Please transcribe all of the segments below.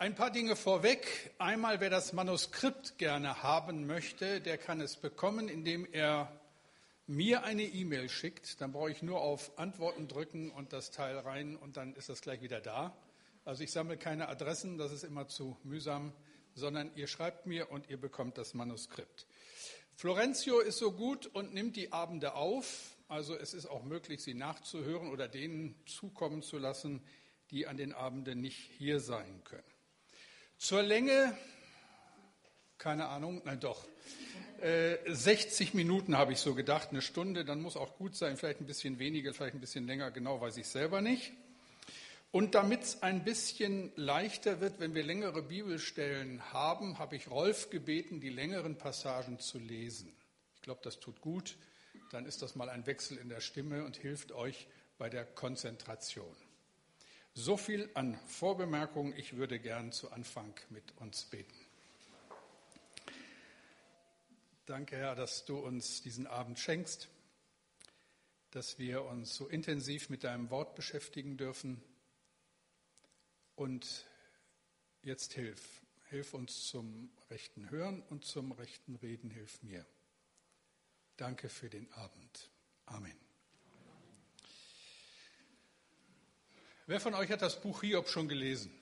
Ein paar Dinge vorweg. Einmal, wer das Manuskript gerne haben möchte, der kann es bekommen, indem er mir eine E-Mail schickt. Dann brauche ich nur auf Antworten drücken und das Teil rein und dann ist das gleich wieder da. Also ich sammle keine Adressen, das ist immer zu mühsam, sondern ihr schreibt mir und ihr bekommt das Manuskript. Florenzio ist so gut und nimmt die Abende auf. Also es ist auch möglich, sie nachzuhören oder denen zukommen zu lassen, die an den Abenden nicht hier sein können. Zur Länge, keine Ahnung, nein doch, äh, 60 Minuten habe ich so gedacht, eine Stunde, dann muss auch gut sein, vielleicht ein bisschen weniger, vielleicht ein bisschen länger, genau weiß ich selber nicht. Und damit es ein bisschen leichter wird, wenn wir längere Bibelstellen haben, habe ich Rolf gebeten, die längeren Passagen zu lesen. Ich glaube, das tut gut. Dann ist das mal ein Wechsel in der Stimme und hilft euch bei der Konzentration. So viel an Vorbemerkungen. Ich würde gern zu Anfang mit uns beten. Danke, Herr, dass du uns diesen Abend schenkst, dass wir uns so intensiv mit deinem Wort beschäftigen dürfen. Und jetzt hilf, hilf uns zum rechten Hören und zum rechten Reden, hilf mir. Danke für den Abend. Amen. Wer von euch hat das Buch Hiob schon gelesen?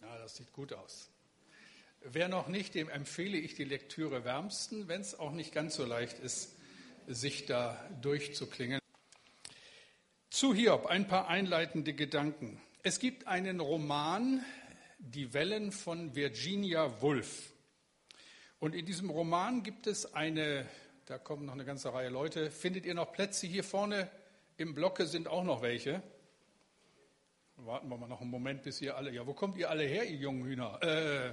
Ja, das sieht gut aus. Wer noch nicht, dem empfehle ich die Lektüre wärmsten, wenn es auch nicht ganz so leicht ist, sich da durchzuklingen. Zu Hiob ein paar einleitende Gedanken. Es gibt einen Roman, Die Wellen von Virginia Woolf. Und in diesem Roman gibt es eine, da kommen noch eine ganze Reihe Leute. Findet ihr noch Plätze hier vorne? Im Blocke sind auch noch welche. Warten wir mal noch einen Moment, bis ihr alle. Ja, wo kommt ihr alle her, ihr jungen Hühner? Äh,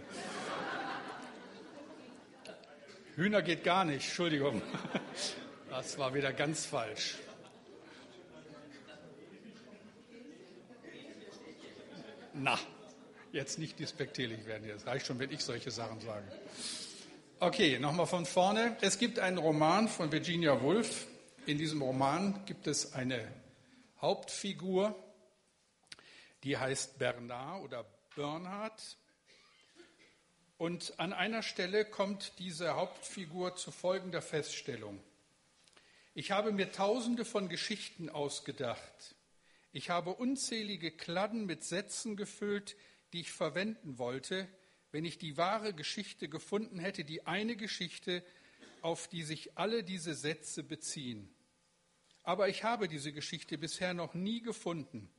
Hühner geht gar nicht, Entschuldigung. Das war wieder ganz falsch. Na, jetzt nicht despektierlich werden. Es reicht schon, wenn ich solche Sachen sage. Okay, nochmal von vorne. Es gibt einen Roman von Virginia Woolf. In diesem Roman gibt es eine Hauptfigur, die heißt Bernard oder Bernhard. Und an einer Stelle kommt diese Hauptfigur zu folgender Feststellung. Ich habe mir tausende von Geschichten ausgedacht. Ich habe unzählige Kladden mit Sätzen gefüllt, die ich verwenden wollte, wenn ich die wahre Geschichte gefunden hätte, die eine Geschichte, auf die sich alle diese Sätze beziehen. Aber ich habe diese Geschichte bisher noch nie gefunden.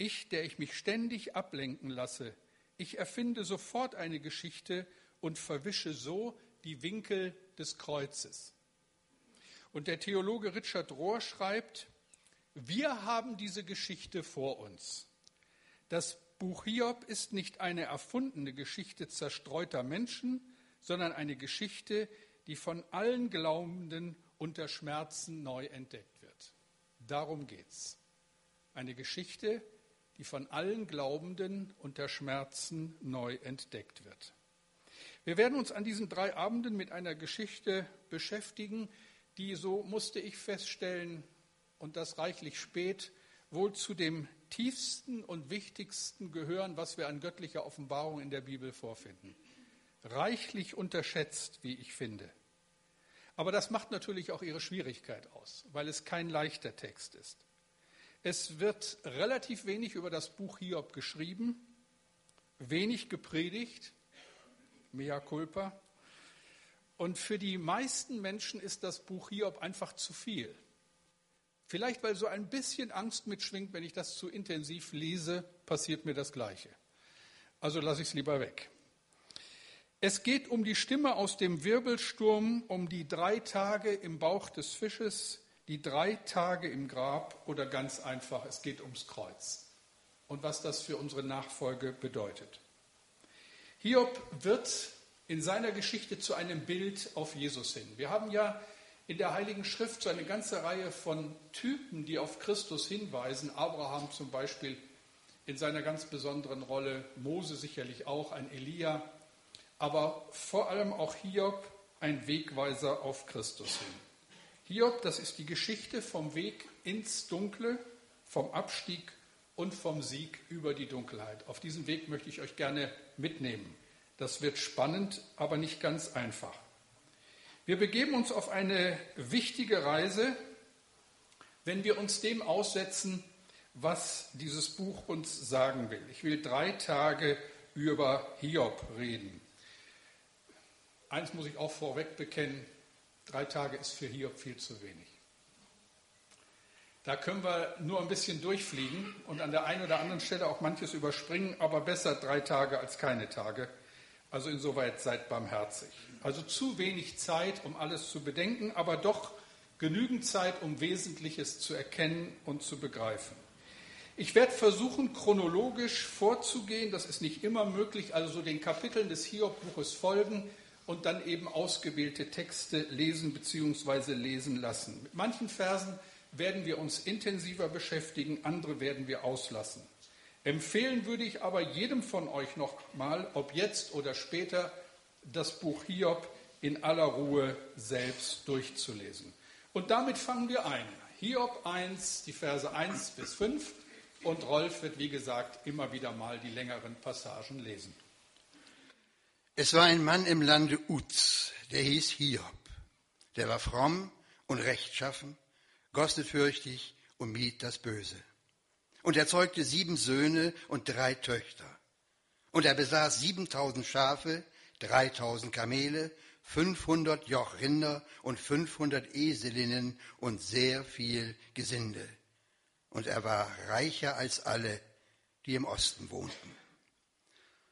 Ich, der ich mich ständig ablenken lasse, ich erfinde sofort eine Geschichte und verwische so die Winkel des Kreuzes. Und der Theologe Richard Rohr schreibt, wir haben diese Geschichte vor uns. Das Buch Hiob ist nicht eine erfundene Geschichte zerstreuter Menschen, sondern eine Geschichte, die von allen Glaubenden unter Schmerzen neu entdeckt wird. Darum geht's. Eine Geschichte, die von allen Glaubenden unter Schmerzen neu entdeckt wird. Wir werden uns an diesen drei Abenden mit einer Geschichte beschäftigen, die, so musste ich feststellen, und das reichlich spät, wohl zu dem tiefsten und wichtigsten gehören, was wir an göttlicher Offenbarung in der Bibel vorfinden. Reichlich unterschätzt, wie ich finde. Aber das macht natürlich auch ihre Schwierigkeit aus, weil es kein leichter Text ist. Es wird relativ wenig über das Buch Hiob geschrieben, wenig gepredigt, mea culpa. Und für die meisten Menschen ist das Buch Hiob einfach zu viel. Vielleicht, weil so ein bisschen Angst mitschwingt, wenn ich das zu intensiv lese, passiert mir das Gleiche. Also lasse ich es lieber weg. Es geht um die Stimme aus dem Wirbelsturm, um die drei Tage im Bauch des Fisches, die drei Tage im Grab oder ganz einfach, es geht ums Kreuz und was das für unsere Nachfolge bedeutet. Hiob wird in seiner Geschichte zu einem Bild auf Jesus hin. Wir haben ja in der Heiligen Schrift so eine ganze Reihe von Typen, die auf Christus hinweisen. Abraham zum Beispiel in seiner ganz besonderen Rolle, Mose sicherlich auch, ein Elia, aber vor allem auch Hiob ein Wegweiser auf Christus hin. Hiob, das ist die Geschichte vom Weg ins Dunkle, vom Abstieg und vom Sieg über die Dunkelheit. Auf diesen Weg möchte ich euch gerne mitnehmen. Das wird spannend, aber nicht ganz einfach. Wir begeben uns auf eine wichtige Reise, wenn wir uns dem aussetzen, was dieses Buch uns sagen will. Ich will drei Tage über Hiob reden. Eins muss ich auch vorweg bekennen, drei Tage ist für Hiob viel zu wenig. Da können wir nur ein bisschen durchfliegen und an der einen oder anderen Stelle auch manches überspringen, aber besser drei Tage als keine Tage. Also insoweit seid barmherzig. Also zu wenig Zeit, um alles zu bedenken, aber doch genügend Zeit, um Wesentliches zu erkennen und zu begreifen. Ich werde versuchen, chronologisch vorzugehen. Das ist nicht immer möglich, also so den Kapiteln des Hiob-Buches folgen und dann eben ausgewählte Texte lesen bzw. lesen lassen. Mit manchen Versen werden wir uns intensiver beschäftigen, andere werden wir auslassen. Empfehlen würde ich aber jedem von euch noch mal, ob jetzt oder später, das Buch Hiob in aller Ruhe selbst durchzulesen. Und damit fangen wir ein. Hiob 1, die Verse 1 bis 5 und Rolf wird, wie gesagt, immer wieder mal die längeren Passagen lesen. Es war ein Mann im Lande Uz, der hieß Hiob. Der war fromm und rechtschaffen gottesfürchtig und mied das Böse. Und er zeugte sieben Söhne und drei Töchter. Und er besaß siebentausend Schafe, dreitausend Kamele, fünfhundert Joch Rinder und fünfhundert Eselinnen und sehr viel Gesinde. Und er war reicher als alle, die im Osten wohnten.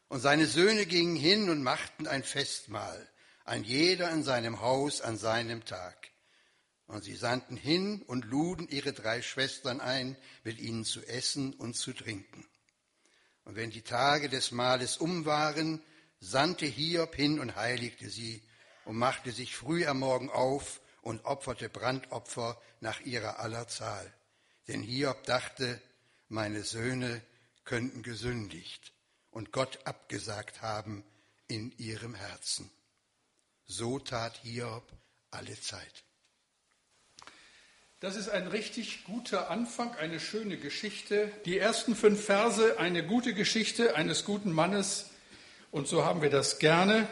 Und seine Söhne gingen hin und machten ein Festmahl, ein jeder in seinem Haus an seinem Tag. Und sie sandten hin und luden ihre drei Schwestern ein, mit ihnen zu essen und zu trinken. Und wenn die Tage des Mahles um waren, sandte Hiob hin und heiligte sie und machte sich früh am Morgen auf und opferte Brandopfer nach ihrer aller Zahl. Denn Hiob dachte, meine Söhne könnten gesündigt und Gott abgesagt haben in ihrem Herzen. So tat Hiob alle Zeit. Das ist ein richtig guter Anfang, eine schöne Geschichte. Die ersten fünf Verse, eine gute Geschichte eines guten Mannes. Und so haben wir das gerne.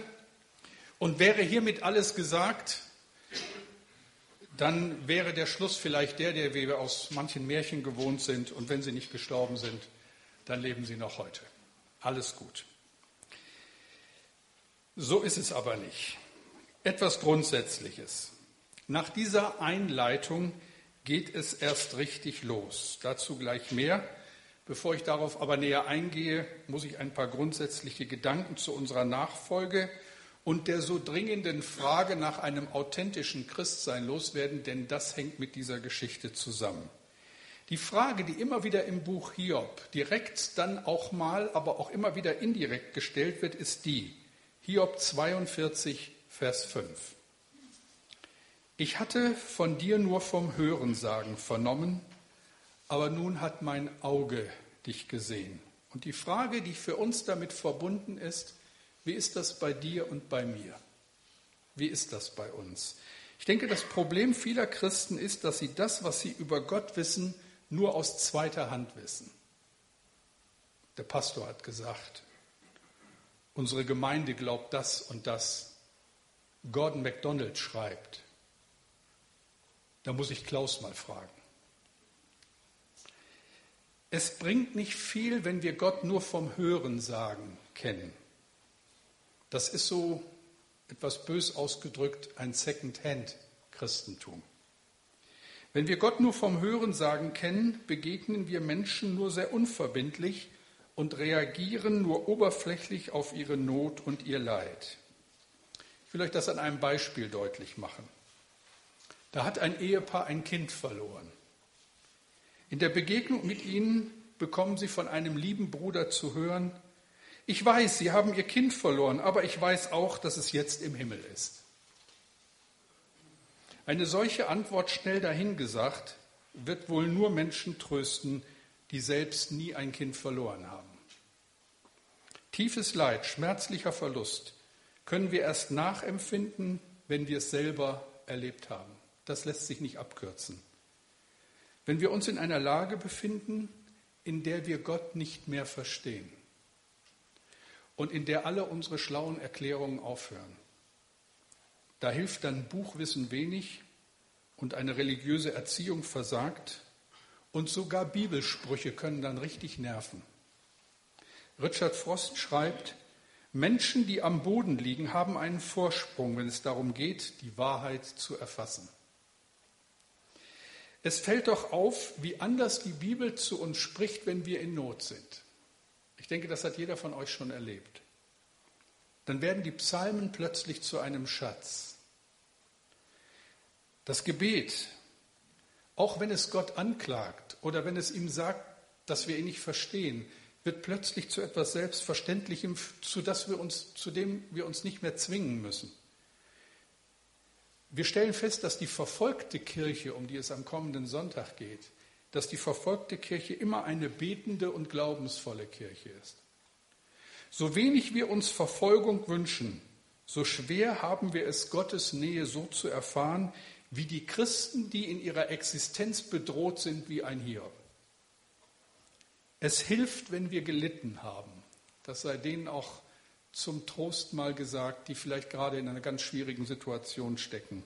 Und wäre hiermit alles gesagt, dann wäre der Schluss vielleicht der, der wir aus manchen Märchen gewohnt sind. Und wenn sie nicht gestorben sind, dann leben sie noch heute. Alles gut. So ist es aber nicht. Etwas Grundsätzliches. Nach dieser Einleitung geht es erst richtig los. Dazu gleich mehr. Bevor ich darauf aber näher eingehe, muss ich ein paar grundsätzliche Gedanken zu unserer Nachfolge und der so dringenden Frage nach einem authentischen Christsein loswerden, denn das hängt mit dieser Geschichte zusammen. Die Frage, die immer wieder im Buch Hiob direkt dann auch mal, aber auch immer wieder indirekt gestellt wird, ist die. Hiob 42, Vers 5. Ich hatte von dir nur vom Hörensagen vernommen, aber nun hat mein Auge dich gesehen. Und die Frage, die für uns damit verbunden ist, wie ist das bei dir und bei mir? Wie ist das bei uns? Ich denke, das Problem vieler Christen ist, dass sie das, was sie über Gott wissen, nur aus zweiter Hand wissen. Der Pastor hat gesagt, unsere Gemeinde glaubt das und das. Gordon MacDonald schreibt, da muss ich Klaus mal fragen. Es bringt nicht viel, wenn wir Gott nur vom Hörensagen kennen. Das ist so etwas bös ausgedrückt ein Second-Hand-Christentum. Wenn wir Gott nur vom Hörensagen kennen, begegnen wir Menschen nur sehr unverbindlich und reagieren nur oberflächlich auf ihre Not und ihr Leid. Ich will euch das an einem Beispiel deutlich machen. Da hat ein Ehepaar ein Kind verloren. In der Begegnung mit ihnen bekommen sie von einem lieben Bruder zu hören, ich weiß, sie haben ihr Kind verloren, aber ich weiß auch, dass es jetzt im Himmel ist. Eine solche Antwort schnell dahingesagt, wird wohl nur Menschen trösten, die selbst nie ein Kind verloren haben. Tiefes Leid, schmerzlicher Verlust können wir erst nachempfinden, wenn wir es selber erlebt haben. Das lässt sich nicht abkürzen. Wenn wir uns in einer Lage befinden, in der wir Gott nicht mehr verstehen und in der alle unsere schlauen Erklärungen aufhören. Da hilft dann Buchwissen wenig und eine religiöse Erziehung versagt und sogar Bibelsprüche können dann richtig nerven. Richard Frost schreibt, Menschen, die am Boden liegen, haben einen Vorsprung, wenn es darum geht, die Wahrheit zu erfassen. Es fällt doch auf, wie anders die Bibel zu uns spricht, wenn wir in Not sind. Ich denke, das hat jeder von euch schon erlebt. Dann werden die Psalmen plötzlich zu einem Schatz. Das Gebet, auch wenn es Gott anklagt oder wenn es ihm sagt, dass wir ihn nicht verstehen, wird plötzlich zu etwas Selbstverständlichem, zu, das wir uns, zu dem wir uns nicht mehr zwingen müssen. Wir stellen fest, dass die verfolgte Kirche, um die es am kommenden Sonntag geht, dass die verfolgte Kirche immer eine betende und glaubensvolle Kirche ist. So wenig wir uns Verfolgung wünschen, so schwer haben wir es, Gottes Nähe so zu erfahren, wie die Christen, die in ihrer Existenz bedroht sind wie ein Hiob. Es hilft, wenn wir gelitten haben. Das sei denen auch zum Trost mal gesagt, die vielleicht gerade in einer ganz schwierigen Situation stecken.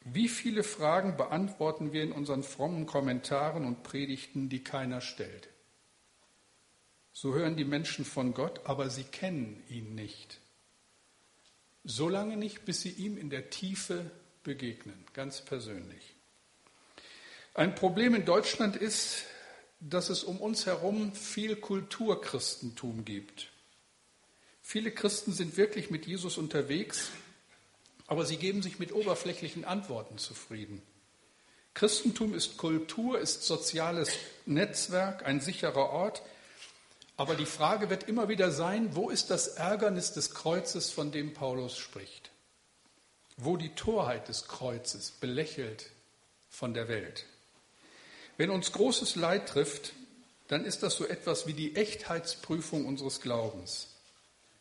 Wie viele Fragen beantworten wir in unseren frommen Kommentaren und Predigten, die keiner stellt? So hören die Menschen von Gott, aber sie kennen ihn nicht. Solange nicht, bis sie ihm in der Tiefe begegnen, ganz persönlich. Ein Problem in Deutschland ist, dass es um uns herum viel Kulturchristentum gibt. Viele Christen sind wirklich mit Jesus unterwegs, aber sie geben sich mit oberflächlichen Antworten zufrieden. Christentum ist Kultur, ist soziales Netzwerk, ein sicherer Ort, aber die Frage wird immer wieder sein, wo ist das Ärgernis des Kreuzes, von dem Paulus spricht? Wo die Torheit des Kreuzes belächelt von der Welt? Wenn uns großes Leid trifft, dann ist das so etwas wie die Echtheitsprüfung unseres Glaubens.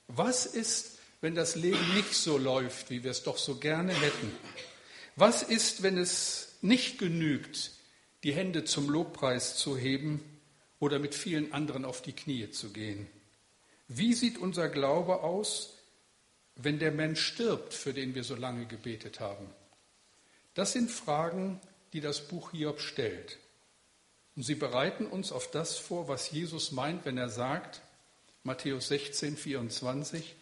Was ist, wenn das Leben nicht so läuft, wie wir es doch so gerne hätten? Was ist, wenn es nicht genügt, die Hände zum Lobpreis zu heben oder mit vielen anderen auf die Knie zu gehen? Wie sieht unser Glaube aus, wenn der Mensch stirbt, für den wir so lange gebetet haben? Das sind Fragen, die das Buch Hiob stellt. Und sie bereiten uns auf das vor, was Jesus meint, wenn er sagt, Matthäus 16, 24,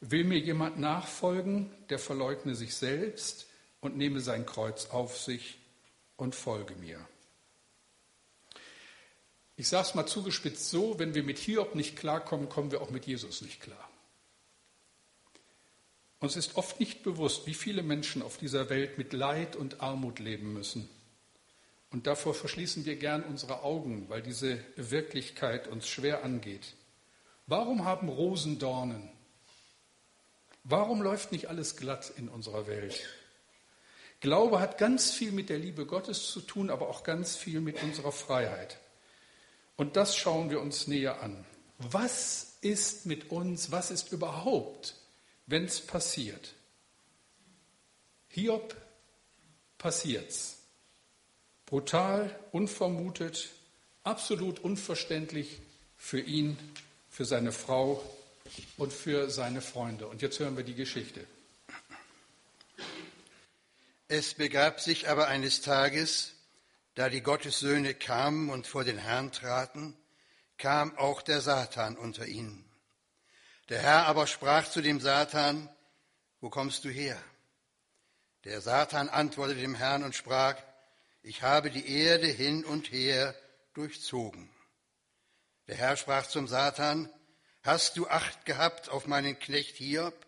will mir jemand nachfolgen, der verleugne sich selbst und nehme sein Kreuz auf sich und folge mir. Ich sage es mal zugespitzt so, wenn wir mit Hiob nicht klarkommen, kommen wir auch mit Jesus nicht klar. Uns ist oft nicht bewusst, wie viele Menschen auf dieser Welt mit Leid und Armut leben müssen und davor verschließen wir gern unsere Augen, weil diese Wirklichkeit uns schwer angeht. Warum haben Rosen Dornen? Warum läuft nicht alles glatt in unserer Welt? Glaube hat ganz viel mit der Liebe Gottes zu tun, aber auch ganz viel mit unserer Freiheit. Und das schauen wir uns näher an. Was ist mit uns, was ist überhaupt, wenn es passiert? Hiob passiert's. Brutal, unvermutet, absolut unverständlich für ihn, für seine Frau und für seine Freunde. Und jetzt hören wir die Geschichte. Es begab sich aber eines Tages, da die Gottessöhne kamen und vor den Herrn traten, kam auch der Satan unter ihnen. Der Herr aber sprach zu dem Satan, wo kommst du her? Der Satan antwortete dem Herrn und sprach, ich habe die Erde hin und her durchzogen. Der Herr sprach zum Satan, hast du Acht gehabt auf meinen Knecht Hiob?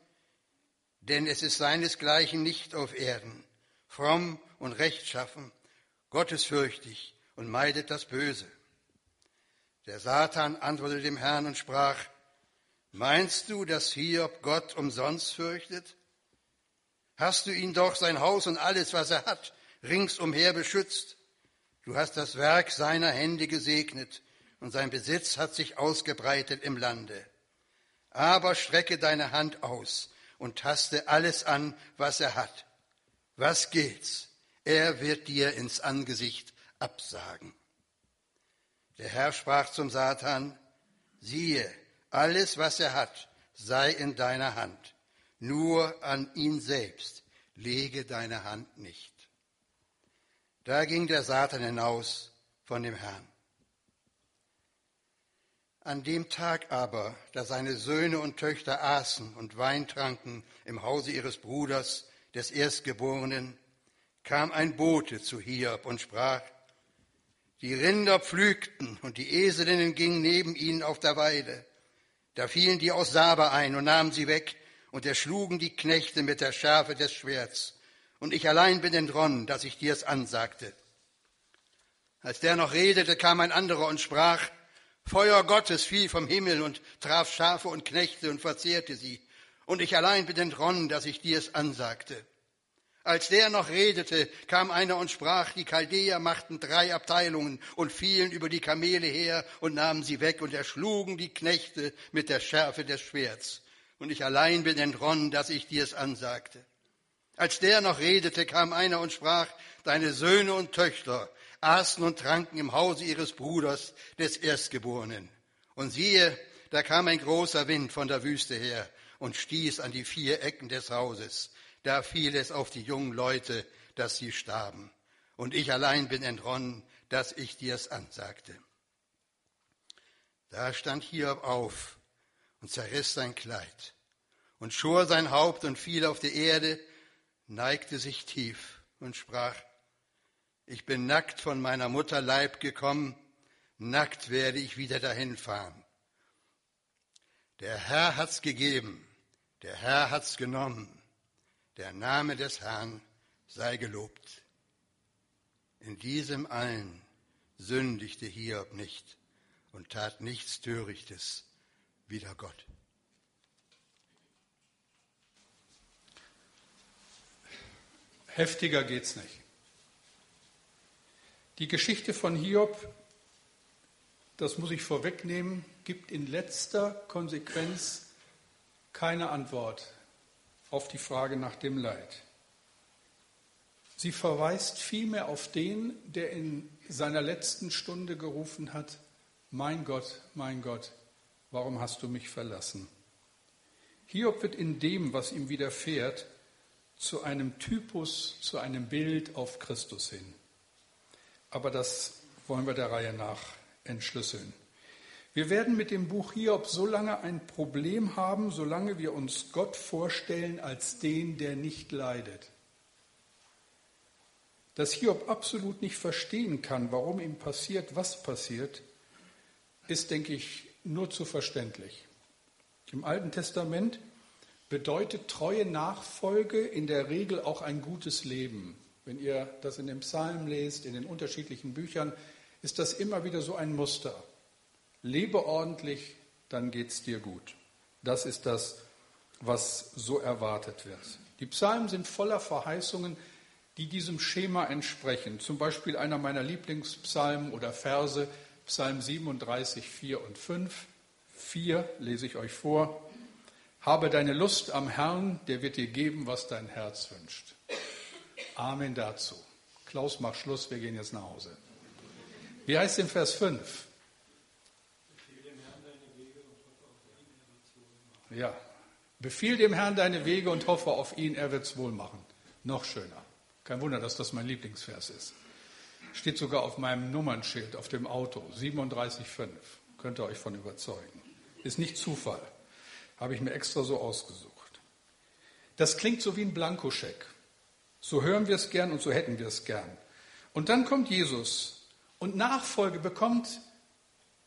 Denn es ist seinesgleichen nicht auf Erden, fromm und rechtschaffen, gottesfürchtig und meidet das Böse. Der Satan antwortete dem Herrn und sprach, Meinst du, dass Hiob Gott umsonst fürchtet? Hast du ihn doch sein Haus und alles, was er hat, ringsumher beschützt. Du hast das Werk seiner Hände gesegnet und sein Besitz hat sich ausgebreitet im Lande. Aber strecke deine Hand aus und taste alles an, was er hat. Was geht's? Er wird dir ins Angesicht absagen. Der Herr sprach zum Satan, siehe, alles, was er hat, sei in deiner Hand. Nur an ihn selbst lege deine Hand nicht. Da ging der Satan hinaus von dem Herrn. An dem Tag aber, da seine Söhne und Töchter aßen und Wein tranken im Hause ihres Bruders, des Erstgeborenen, kam ein Bote zu Hiob und sprach, die Rinder pflügten und die Eselinnen gingen neben ihnen auf der Weide. Da fielen die aus Saba ein und nahmen sie weg und erschlugen die Knechte mit der Schärfe des Schwerts. Und ich allein bin entronnen, dass ich dir es ansagte. Als der noch redete, kam ein anderer und sprach, Feuer Gottes fiel vom Himmel und traf Schafe und Knechte und verzehrte sie. Und ich allein bin entronnen, dass ich dir es ansagte. Als der noch redete, kam einer und sprach, die Chaldäer machten drei Abteilungen und fielen über die Kamele her und nahmen sie weg und erschlugen die Knechte mit der Schärfe des Schwerts. Und ich allein bin entronnen, dass ich dir es ansagte. Als der noch redete, kam einer und sprach, deine Söhne und Töchter aßen und tranken im Hause ihres Bruders, des Erstgeborenen. Und siehe, da kam ein großer Wind von der Wüste her und stieß an die vier Ecken des Hauses. Da fiel es auf die jungen Leute, dass sie starben. Und ich allein bin entronnen, dass ich dir's ansagte. Da stand Hiob auf und zerriss sein Kleid und schor sein Haupt und fiel auf die Erde, neigte sich tief und sprach, ich bin nackt von meiner Mutter Leib gekommen, nackt werde ich wieder dahin fahren. Der Herr hat's gegeben, der Herr hat's genommen, der Name des Herrn sei gelobt. In diesem allen sündigte Hiob nicht und tat nichts Törichtes wider Gott. Heftiger geht's nicht. Die Geschichte von Hiob, das muss ich vorwegnehmen, gibt in letzter Konsequenz keine Antwort auf die Frage nach dem Leid. Sie verweist vielmehr auf den, der in seiner letzten Stunde gerufen hat, mein Gott, mein Gott, warum hast du mich verlassen? Hiob wird in dem, was ihm widerfährt, zu einem Typus, zu einem Bild auf Christus hin aber das wollen wir der Reihe nach entschlüsseln. Wir werden mit dem Buch Hiob so lange ein Problem haben, solange wir uns Gott vorstellen als den, der nicht leidet. Dass Hiob absolut nicht verstehen kann, warum ihm passiert, was passiert, ist, denke ich, nur zu verständlich. Im Alten Testament bedeutet treue Nachfolge in der Regel auch ein gutes Leben. Wenn ihr das in dem Psalm lest, in den unterschiedlichen Büchern, ist das immer wieder so ein Muster. Lebe ordentlich, dann geht es dir gut. Das ist das, was so erwartet wird. Die Psalmen sind voller Verheißungen, die diesem Schema entsprechen. Zum Beispiel einer meiner Lieblingspsalmen oder Verse, Psalm 37, 4 und 5. 4 lese ich euch vor. Habe deine Lust am Herrn, der wird dir geben, was dein Herz wünscht. Amen dazu. Klaus, mach Schluss, wir gehen jetzt nach Hause. Wie heißt denn Vers 5? Ja, befiehl dem Herrn deine Wege und hoffe auf ihn, er wird es wohl machen. Noch schöner. Kein Wunder, dass das mein Lieblingsvers ist. Steht sogar auf meinem Nummernschild auf dem Auto, 37,5. Könnt ihr euch von überzeugen. Ist nicht Zufall. Habe ich mir extra so ausgesucht. Das klingt so wie ein Blankoscheck. So hören wir es gern und so hätten wir es gern. Und dann kommt Jesus und Nachfolge bekommt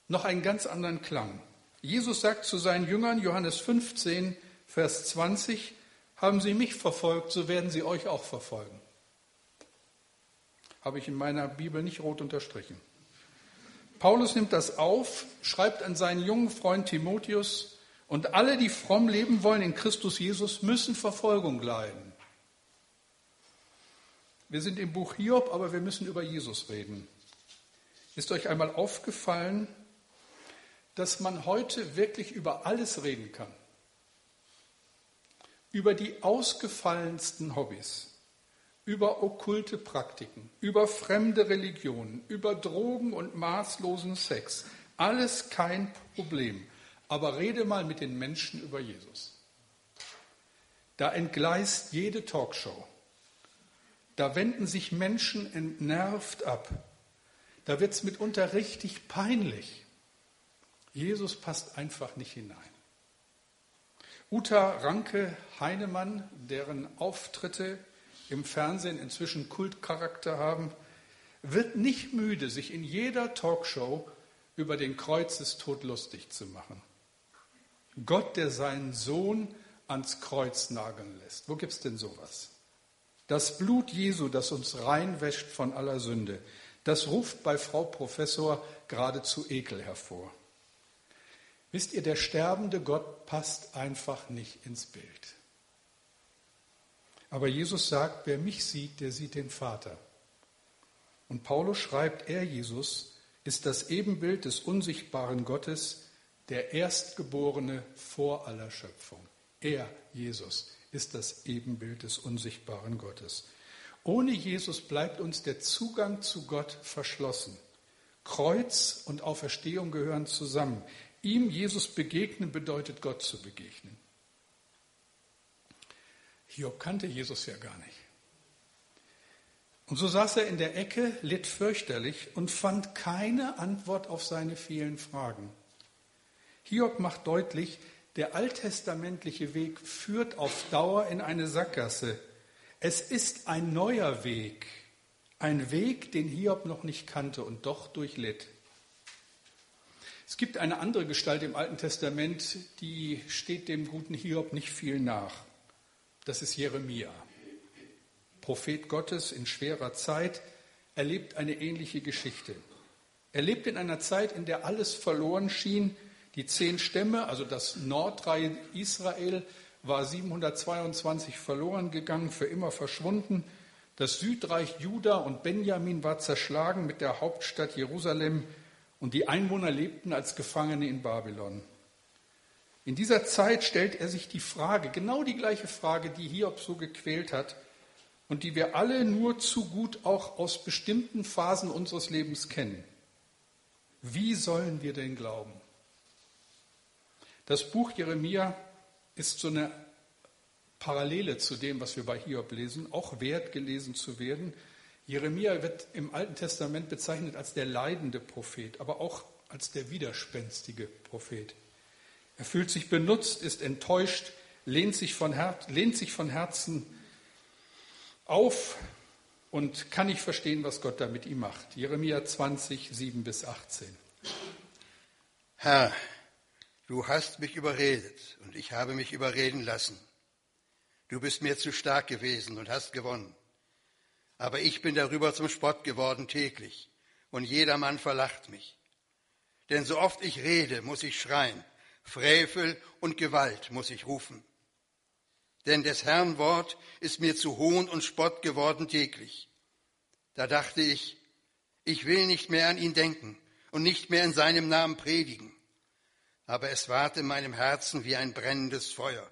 noch einen ganz anderen Klang. Jesus sagt zu seinen Jüngern, Johannes 15, Vers 20, haben sie mich verfolgt, so werden sie euch auch verfolgen. Habe ich in meiner Bibel nicht rot unterstrichen. Paulus nimmt das auf, schreibt an seinen jungen Freund Timotheus, und alle, die fromm leben wollen in Christus Jesus, müssen Verfolgung leiden. Wir sind im Buch Hiob, aber wir müssen über Jesus reden. Ist euch einmal aufgefallen, dass man heute wirklich über alles reden kann? Über die ausgefallensten Hobbys, über okkulte Praktiken, über fremde Religionen, über Drogen und maßlosen Sex. Alles kein Problem. Aber rede mal mit den Menschen über Jesus. Da entgleist jede Talkshow. Da wenden sich Menschen entnervt ab. Da wird es mitunter richtig peinlich. Jesus passt einfach nicht hinein. Uta Ranke Heinemann, deren Auftritte im Fernsehen inzwischen Kultcharakter haben, wird nicht müde, sich in jeder Talkshow über den Kreuzestod lustig zu machen. Gott, der seinen Sohn ans Kreuz nageln lässt. Wo gibt es denn sowas? Das Blut Jesu, das uns reinwäscht von aller Sünde, das ruft bei Frau Professor geradezu Ekel hervor. Wisst ihr, der sterbende Gott passt einfach nicht ins Bild. Aber Jesus sagt, wer mich sieht, der sieht den Vater. Und Paulus schreibt, er, Jesus, ist das Ebenbild des unsichtbaren Gottes, der Erstgeborene vor aller Schöpfung. Er, Jesus, ist das Ebenbild des unsichtbaren Gottes. Ohne Jesus bleibt uns der Zugang zu Gott verschlossen. Kreuz und Auferstehung gehören zusammen. Ihm, Jesus, begegnen bedeutet Gott zu begegnen. Hiob kannte Jesus ja gar nicht. Und so saß er in der Ecke, litt fürchterlich und fand keine Antwort auf seine vielen Fragen. Hiob macht deutlich, der alttestamentliche Weg führt auf Dauer in eine Sackgasse. Es ist ein neuer Weg, ein Weg, den Hiob noch nicht kannte und doch durchlitt. Es gibt eine andere Gestalt im Alten Testament, die steht dem guten Hiob nicht viel nach. Das ist Jeremia. Prophet Gottes in schwerer Zeit, erlebt eine ähnliche Geschichte. Er lebt in einer Zeit, in der alles verloren schien, die zehn Stämme, also das Nordreich Israel, war 722 verloren gegangen, für immer verschwunden. Das Südreich Juda und Benjamin war zerschlagen mit der Hauptstadt Jerusalem und die Einwohner lebten als Gefangene in Babylon. In dieser Zeit stellt er sich die Frage, genau die gleiche Frage, die Hiob so gequält hat und die wir alle nur zu gut auch aus bestimmten Phasen unseres Lebens kennen. Wie sollen wir denn glauben? Das Buch Jeremia ist so eine Parallele zu dem, was wir bei Hiob lesen, auch wert gelesen zu werden. Jeremia wird im Alten Testament bezeichnet als der leidende Prophet, aber auch als der widerspenstige Prophet. Er fühlt sich benutzt, ist enttäuscht, lehnt sich von, Her lehnt sich von Herzen auf und kann nicht verstehen, was Gott da mit ihm macht. Jeremia 20, 7 bis 18. Herr, Du hast mich überredet und ich habe mich überreden lassen. Du bist mir zu stark gewesen und hast gewonnen. Aber ich bin darüber zum Spott geworden täglich und jedermann verlacht mich. Denn so oft ich rede, muss ich schreien, Frevel und Gewalt muss ich rufen. Denn des Herrn Wort ist mir zu Hohn und Spott geworden täglich. Da dachte ich, ich will nicht mehr an ihn denken und nicht mehr in seinem Namen predigen aber es ward in meinem Herzen wie ein brennendes Feuer,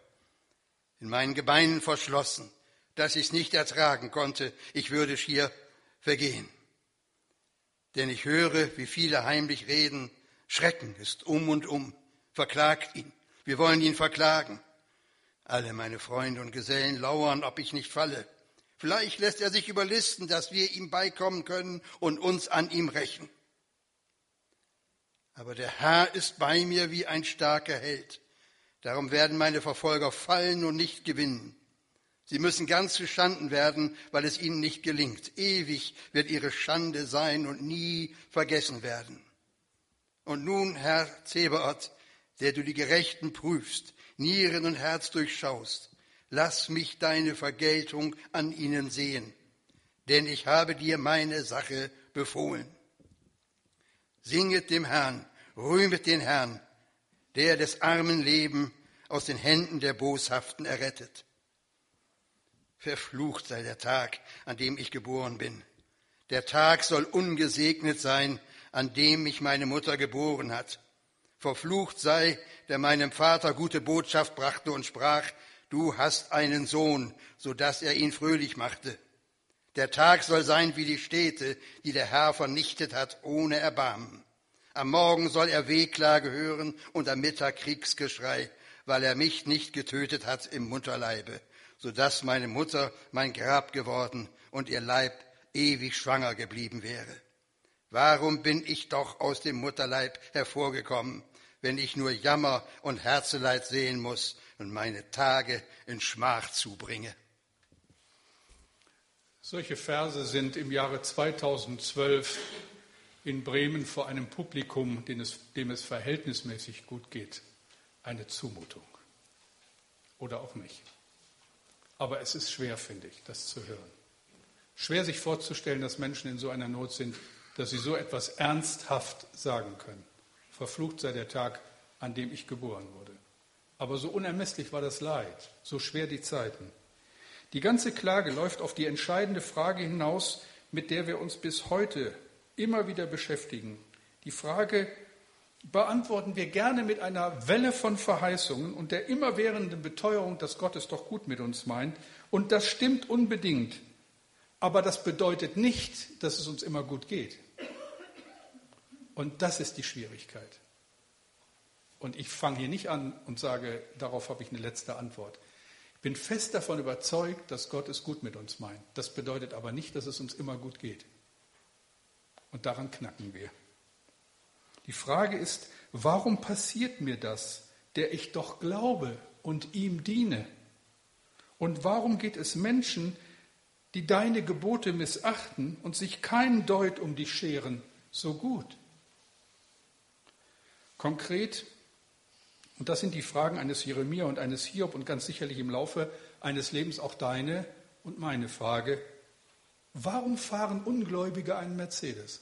in meinen Gebeinen verschlossen, dass ich es nicht ertragen konnte, ich würde schier vergehen. Denn ich höre, wie viele heimlich reden, Schrecken ist um und um, verklagt ihn, wir wollen ihn verklagen. Alle meine Freunde und Gesellen lauern, ob ich nicht falle. Vielleicht lässt er sich überlisten, dass wir ihm beikommen können und uns an ihm rächen. Aber der Herr ist bei mir wie ein starker Held. Darum werden meine Verfolger fallen und nicht gewinnen. Sie müssen ganz zustanden werden, weil es ihnen nicht gelingt. Ewig wird ihre Schande sein und nie vergessen werden. Und nun, Herr Zebaoth, der du die Gerechten prüfst, Nieren und Herz durchschaust, lass mich deine Vergeltung an ihnen sehen, denn ich habe dir meine Sache befohlen. Singet dem Herrn, rühmet den Herrn, der des armen Leben aus den Händen der Boshaften errettet. Verflucht sei der Tag, an dem ich geboren bin. Der Tag soll ungesegnet sein, an dem mich meine Mutter geboren hat. Verflucht sei, der meinem Vater gute Botschaft brachte und sprach, du hast einen Sohn, so dass er ihn fröhlich machte. Der Tag soll sein wie die Städte, die der Herr vernichtet hat, ohne Erbarmen. Am Morgen soll er Wehklage hören und am Mittag Kriegsgeschrei, weil er mich nicht getötet hat im Mutterleibe, so dass meine Mutter mein Grab geworden und ihr Leib ewig schwanger geblieben wäre. Warum bin ich doch aus dem Mutterleib hervorgekommen, wenn ich nur Jammer und Herzeleid sehen muss und meine Tage in Schmach zubringe? Solche Verse sind im Jahre 2012 in Bremen vor einem Publikum, dem es, dem es verhältnismäßig gut geht, eine Zumutung. Oder auch nicht. Aber es ist schwer, finde ich, das zu hören. Schwer sich vorzustellen, dass Menschen in so einer Not sind, dass sie so etwas ernsthaft sagen können. Verflucht sei der Tag, an dem ich geboren wurde. Aber so unermesslich war das Leid, so schwer die Zeiten. Die ganze Klage läuft auf die entscheidende Frage hinaus, mit der wir uns bis heute immer wieder beschäftigen. Die Frage beantworten wir gerne mit einer Welle von Verheißungen und der immerwährenden Beteuerung, dass Gott es doch gut mit uns meint. Und das stimmt unbedingt. Aber das bedeutet nicht, dass es uns immer gut geht. Und das ist die Schwierigkeit. Und ich fange hier nicht an und sage, darauf habe ich eine letzte Antwort bin fest davon überzeugt, dass Gott es gut mit uns meint. Das bedeutet aber nicht, dass es uns immer gut geht. Und daran knacken wir. Die Frage ist, warum passiert mir das, der ich doch glaube und ihm diene? Und warum geht es Menschen, die deine Gebote missachten und sich keinen Deut um dich scheren, so gut? Konkret und das sind die Fragen eines Jeremia und eines Hiob und ganz sicherlich im Laufe eines Lebens auch deine und meine Frage. Warum fahren Ungläubige einen Mercedes?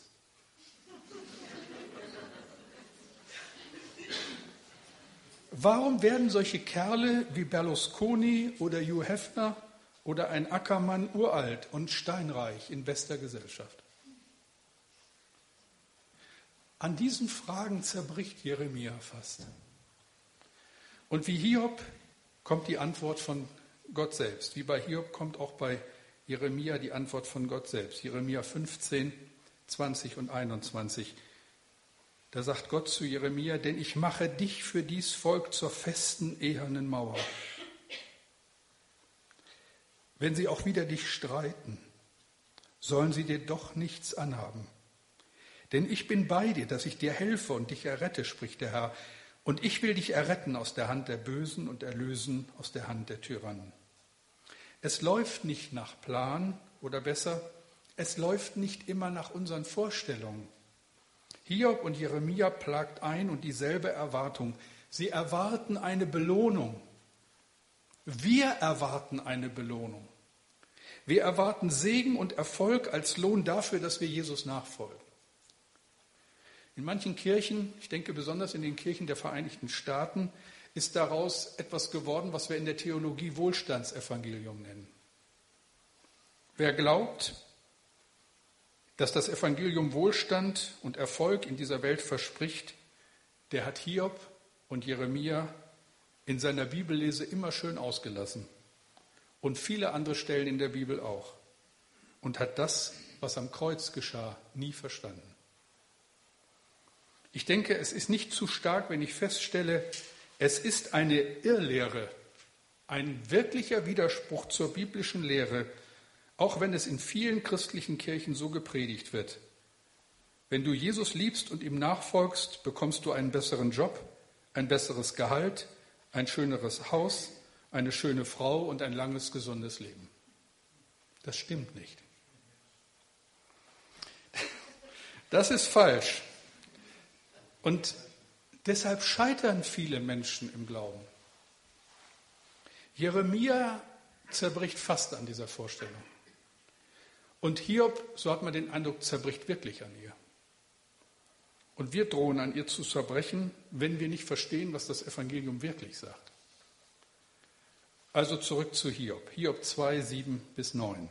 Warum werden solche Kerle wie Berlusconi oder Hugh Hefner oder ein Ackermann uralt und steinreich in bester Gesellschaft? An diesen Fragen zerbricht Jeremia fast. Und wie Hiob kommt die Antwort von Gott selbst. Wie bei Hiob kommt auch bei Jeremia die Antwort von Gott selbst. Jeremia 15, 20 und 21. Da sagt Gott zu Jeremia, denn ich mache dich für dies Volk zur festen, ehernen Mauer. Wenn sie auch wieder dich streiten, sollen sie dir doch nichts anhaben. Denn ich bin bei dir, dass ich dir helfe und dich errette, spricht der Herr. Und ich will dich erretten aus der Hand der Bösen und erlösen aus der Hand der Tyrannen. Es läuft nicht nach Plan oder besser, es läuft nicht immer nach unseren Vorstellungen. Hiob und Jeremia plagt ein und dieselbe Erwartung. Sie erwarten eine Belohnung. Wir erwarten eine Belohnung. Wir erwarten Segen und Erfolg als Lohn dafür, dass wir Jesus nachfolgen. In manchen Kirchen, ich denke besonders in den Kirchen der Vereinigten Staaten, ist daraus etwas geworden, was wir in der Theologie Wohlstandsevangelium nennen. Wer glaubt, dass das Evangelium Wohlstand und Erfolg in dieser Welt verspricht, der hat Hiob und Jeremia in seiner Bibellese immer schön ausgelassen und viele andere Stellen in der Bibel auch und hat das, was am Kreuz geschah, nie verstanden. Ich denke, es ist nicht zu stark, wenn ich feststelle, es ist eine Irrlehre, ein wirklicher Widerspruch zur biblischen Lehre, auch wenn es in vielen christlichen Kirchen so gepredigt wird. Wenn du Jesus liebst und ihm nachfolgst, bekommst du einen besseren Job, ein besseres Gehalt, ein schöneres Haus, eine schöne Frau und ein langes, gesundes Leben. Das stimmt nicht. Das ist falsch. Und deshalb scheitern viele Menschen im Glauben. Jeremia zerbricht fast an dieser Vorstellung. Und Hiob, so hat man den Eindruck, zerbricht wirklich an ihr. Und wir drohen an ihr zu zerbrechen, wenn wir nicht verstehen, was das Evangelium wirklich sagt. Also zurück zu Hiob. Hiob 2, 7 bis 9.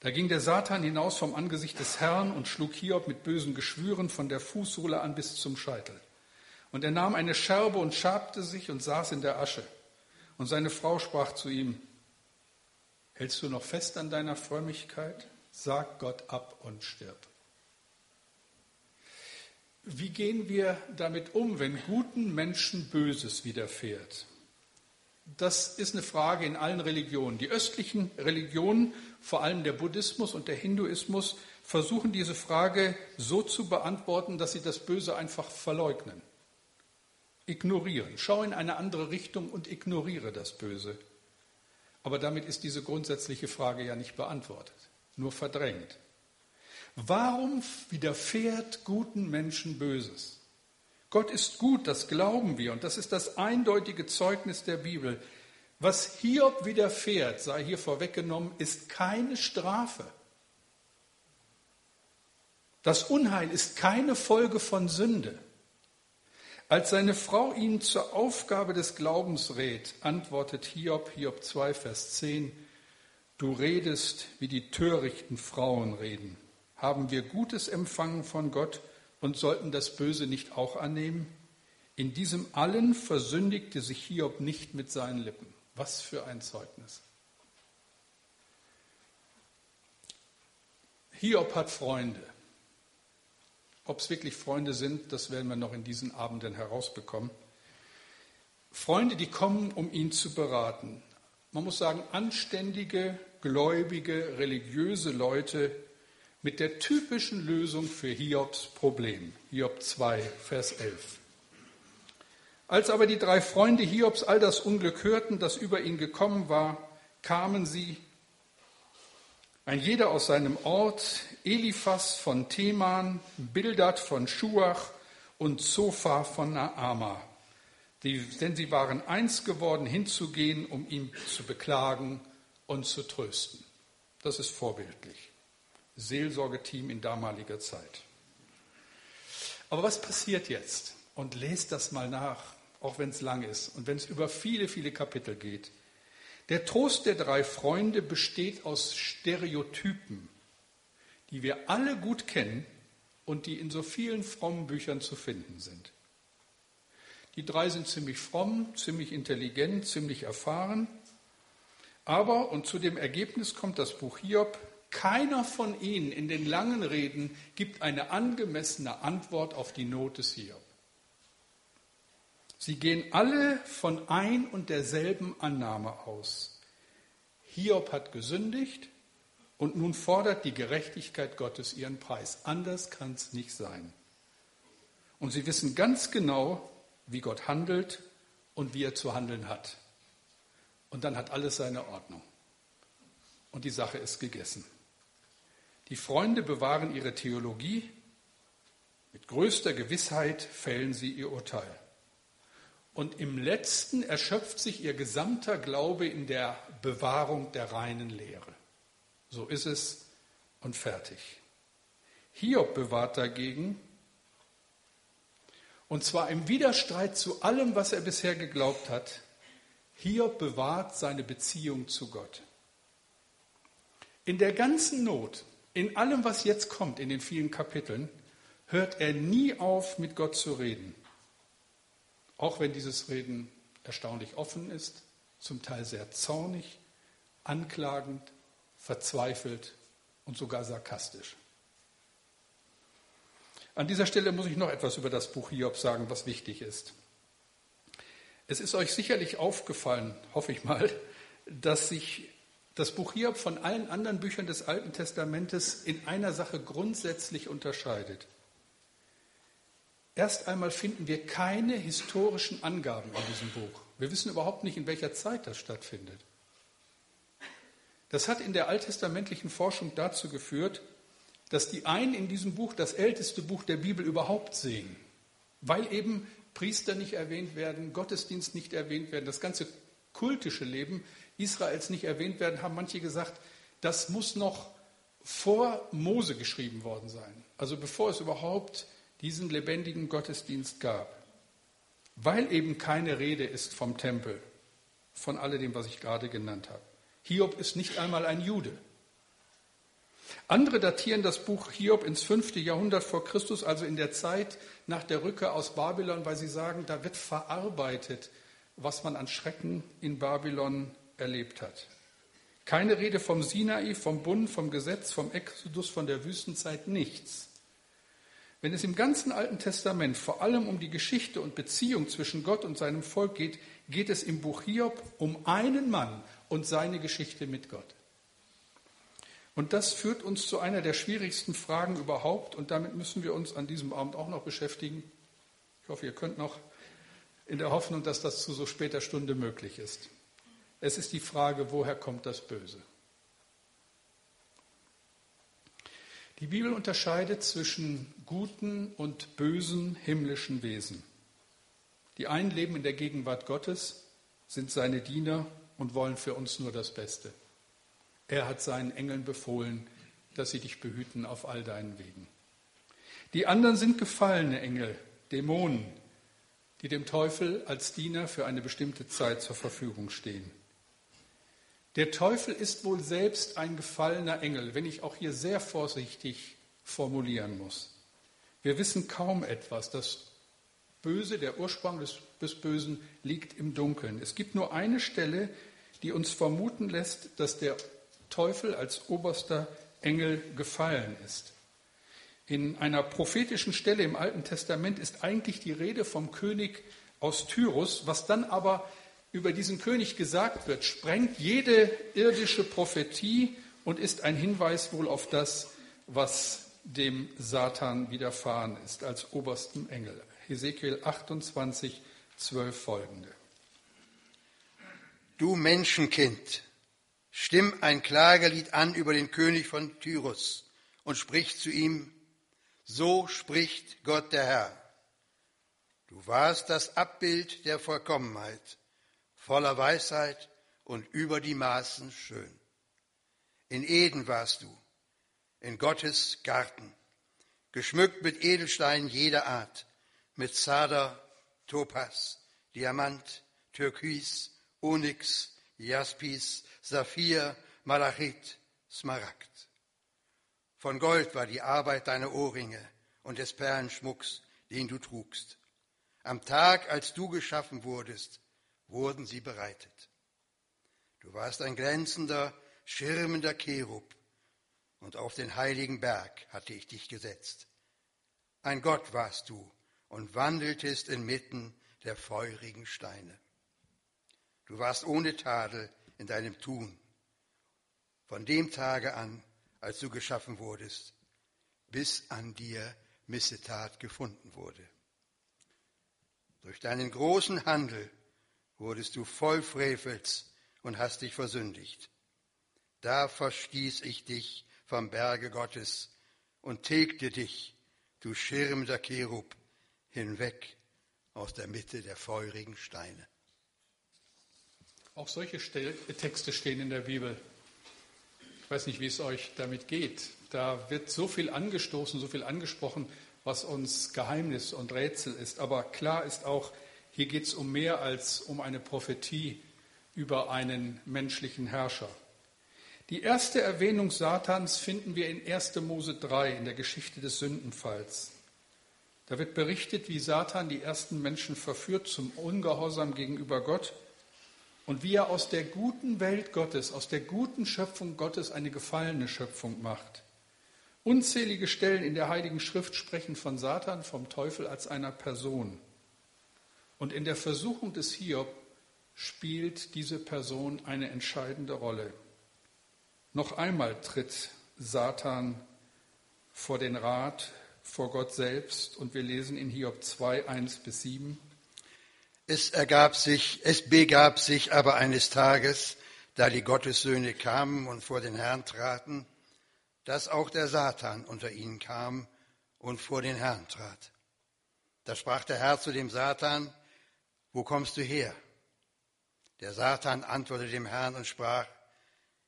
Da ging der Satan hinaus vom Angesicht des Herrn und schlug Hiob mit bösen Geschwüren von der Fußsohle an bis zum Scheitel. Und er nahm eine Scherbe und schabte sich und saß in der Asche. Und seine Frau sprach zu ihm, Hältst du noch fest an deiner Frömmigkeit? Sag Gott ab und stirb. Wie gehen wir damit um, wenn guten Menschen Böses widerfährt? Das ist eine Frage in allen Religionen. Die östlichen Religionen, vor allem der Buddhismus und der Hinduismus, versuchen diese Frage so zu beantworten, dass sie das Böse einfach verleugnen, ignorieren. Schau in eine andere Richtung und ignoriere das Böse. Aber damit ist diese grundsätzliche Frage ja nicht beantwortet, nur verdrängt. Warum widerfährt guten Menschen Böses? Gott ist gut, das glauben wir und das ist das eindeutige Zeugnis der Bibel. Was Hiob widerfährt, sei hier vorweggenommen, ist keine Strafe. Das Unheil ist keine Folge von Sünde. Als seine Frau ihn zur Aufgabe des Glaubens rät, antwortet Hiob, Hiob 2, Vers 10, Du redest, wie die törichten Frauen reden haben wir Gutes empfangen von Gott und sollten das Böse nicht auch annehmen? In diesem allen versündigte sich Hiob nicht mit seinen Lippen. Was für ein Zeugnis. Hiob hat Freunde. Ob es wirklich Freunde sind, das werden wir noch in diesen Abenden herausbekommen. Freunde, die kommen, um ihn zu beraten. Man muss sagen, anständige, gläubige, religiöse Leute, mit der typischen Lösung für Hiobs Problem. Hiob 2, Vers 11. Als aber die drei Freunde Hiobs all das Unglück hörten, das über ihn gekommen war, kamen sie, ein jeder aus seinem Ort, Eliphas von Teman, Bildad von Schuach und Zophar von Naama. Denn sie waren eins geworden, hinzugehen, um ihn zu beklagen und zu trösten. Das ist vorbildlich. Seelsorgeteam in damaliger Zeit. Aber was passiert jetzt? Und lest das mal nach, auch wenn es lang ist und wenn es über viele, viele Kapitel geht. Der Trost der drei Freunde besteht aus Stereotypen, die wir alle gut kennen und die in so vielen frommen Büchern zu finden sind. Die drei sind ziemlich fromm, ziemlich intelligent, ziemlich erfahren. Aber, und zu dem Ergebnis kommt das Buch Hiob, keiner von ihnen in den langen Reden gibt eine angemessene Antwort auf die Not des Hiob. Sie gehen alle von ein und derselben Annahme aus. Hiob hat gesündigt und nun fordert die Gerechtigkeit Gottes ihren Preis. Anders kann es nicht sein. Und sie wissen ganz genau, wie Gott handelt und wie er zu handeln hat. Und dann hat alles seine Ordnung. Und die Sache ist gegessen. Die Freunde bewahren ihre Theologie, mit größter Gewissheit fällen sie ihr Urteil. Und im letzten erschöpft sich ihr gesamter Glaube in der Bewahrung der reinen Lehre. So ist es und fertig. Hiob bewahrt dagegen, und zwar im Widerstreit zu allem, was er bisher geglaubt hat, Hiob bewahrt seine Beziehung zu Gott. In der ganzen Not, in allem, was jetzt kommt, in den vielen Kapiteln, hört er nie auf, mit Gott zu reden. Auch wenn dieses Reden erstaunlich offen ist, zum Teil sehr zornig, anklagend, verzweifelt und sogar sarkastisch. An dieser Stelle muss ich noch etwas über das Buch Hiob sagen, was wichtig ist. Es ist euch sicherlich aufgefallen, hoffe ich mal, dass sich das Buch Hiob von allen anderen Büchern des Alten Testamentes in einer Sache grundsätzlich unterscheidet. Erst einmal finden wir keine historischen Angaben in diesem Buch. Wir wissen überhaupt nicht, in welcher Zeit das stattfindet. Das hat in der alttestamentlichen Forschung dazu geführt, dass die einen in diesem Buch das älteste Buch der Bibel überhaupt sehen, weil eben Priester nicht erwähnt werden, Gottesdienst nicht erwähnt werden, das ganze kultische Leben Israels nicht erwähnt werden, haben manche gesagt, das muss noch vor Mose geschrieben worden sein, also bevor es überhaupt diesen lebendigen Gottesdienst gab, weil eben keine Rede ist vom Tempel, von alledem, was ich gerade genannt habe. Hiob ist nicht einmal ein Jude. Andere datieren das Buch Hiob ins fünfte Jahrhundert vor Christus, also in der Zeit nach der Rückkehr aus Babylon, weil sie sagen, da wird verarbeitet, was man an Schrecken in Babylon erlebt hat. Keine Rede vom Sinai, vom Bund, vom Gesetz, vom Exodus, von der Wüstenzeit, nichts. Wenn es im ganzen Alten Testament vor allem um die Geschichte und Beziehung zwischen Gott und seinem Volk geht, geht es im Buch Hiob um einen Mann und seine Geschichte mit Gott. Und das führt uns zu einer der schwierigsten Fragen überhaupt und damit müssen wir uns an diesem Abend auch noch beschäftigen. Ich hoffe, ihr könnt noch in der Hoffnung, dass das zu so später Stunde möglich ist. Es ist die Frage, woher kommt das Böse? Die Bibel unterscheidet zwischen guten und bösen himmlischen Wesen. Die einen leben in der Gegenwart Gottes, sind seine Diener und wollen für uns nur das Beste. Er hat seinen Engeln befohlen, dass sie dich behüten auf all deinen Wegen. Die anderen sind gefallene Engel, Dämonen, die dem Teufel als Diener für eine bestimmte Zeit zur Verfügung stehen. Der Teufel ist wohl selbst ein gefallener Engel, wenn ich auch hier sehr vorsichtig formulieren muss. Wir wissen kaum etwas. Das Böse, der Ursprung des, des, Bösen liegt im Dunkeln. Es gibt nur eine Stelle, die uns vermuten lässt, dass der Teufel als oberster Engel gefallen ist. In einer prophetischen Stelle im Alten Testament ist eigentlich die Rede vom König aus Tyrus, was dann aber über diesen König gesagt wird, sprengt jede irdische Prophetie und ist ein Hinweis wohl auf das, was dem Satan widerfahren ist als oberstem Engel. Hesekiel 28, 12 folgende. Du Menschenkind, stimm ein Klagelied an über den König von Tyrus und sprich zu ihm, so spricht Gott der Herr. Du warst das Abbild der Vollkommenheit, voller Weisheit und über die Maßen schön. In Eden warst du, in Gottes Garten, geschmückt mit Edelsteinen jeder Art, mit Zader, Topas, Diamant, Türkis, Onyx, Jaspis, Saphir, Malachit, Smaragd. Von Gold war die Arbeit deiner Ohrringe und des Perlenschmucks, den du trugst. Am Tag, als du geschaffen wurdest, wurden sie bereitet. Du warst ein glänzender, schirmender Cherub, und auf den heiligen Berg hatte ich dich gesetzt. Ein Gott warst du und wandeltest inmitten der feurigen Steine. Du warst ohne Tadel in deinem Tun. Von dem Tage an, als du geschaffen wurdest, bis an dir Missetat gefunden wurde. Durch deinen großen Handel wurdest du voll Frevels und hast dich versündigt. Da verstieß ich dich vom Berge Gottes und tilgte dich, du schirmender Cherub, hinweg aus der Mitte der feurigen Steine. Auch solche Texte stehen in der Bibel. Ich weiß nicht, wie es euch damit geht. Da wird so viel angestoßen, so viel angesprochen, was uns Geheimnis und Rätsel ist. Aber klar ist auch, hier geht es um mehr als um eine Prophetie über einen menschlichen Herrscher. Die erste Erwähnung Satans finden wir in 1. Mose 3 in der Geschichte des Sündenfalls. Da wird berichtet, wie Satan die ersten Menschen verführt zum Ungehorsam gegenüber Gott und wie er aus der guten Welt Gottes, aus der guten Schöpfung Gottes eine gefallene Schöpfung macht. Unzählige Stellen in der Heiligen Schrift sprechen von Satan, vom Teufel als einer Person. Und in der Versuchung des Hiob spielt diese Person eine entscheidende Rolle. Noch einmal tritt Satan vor den Rat, vor Gott selbst und wir lesen in Hiob 2, 1 bis 7. Es ergab sich, es begab sich aber eines Tages, da die Gottessöhne kamen und vor den Herrn traten, dass auch der Satan unter ihnen kam und vor den Herrn trat. Da sprach der Herr zu dem Satan, wo kommst du her? Der Satan antwortete dem Herrn und sprach,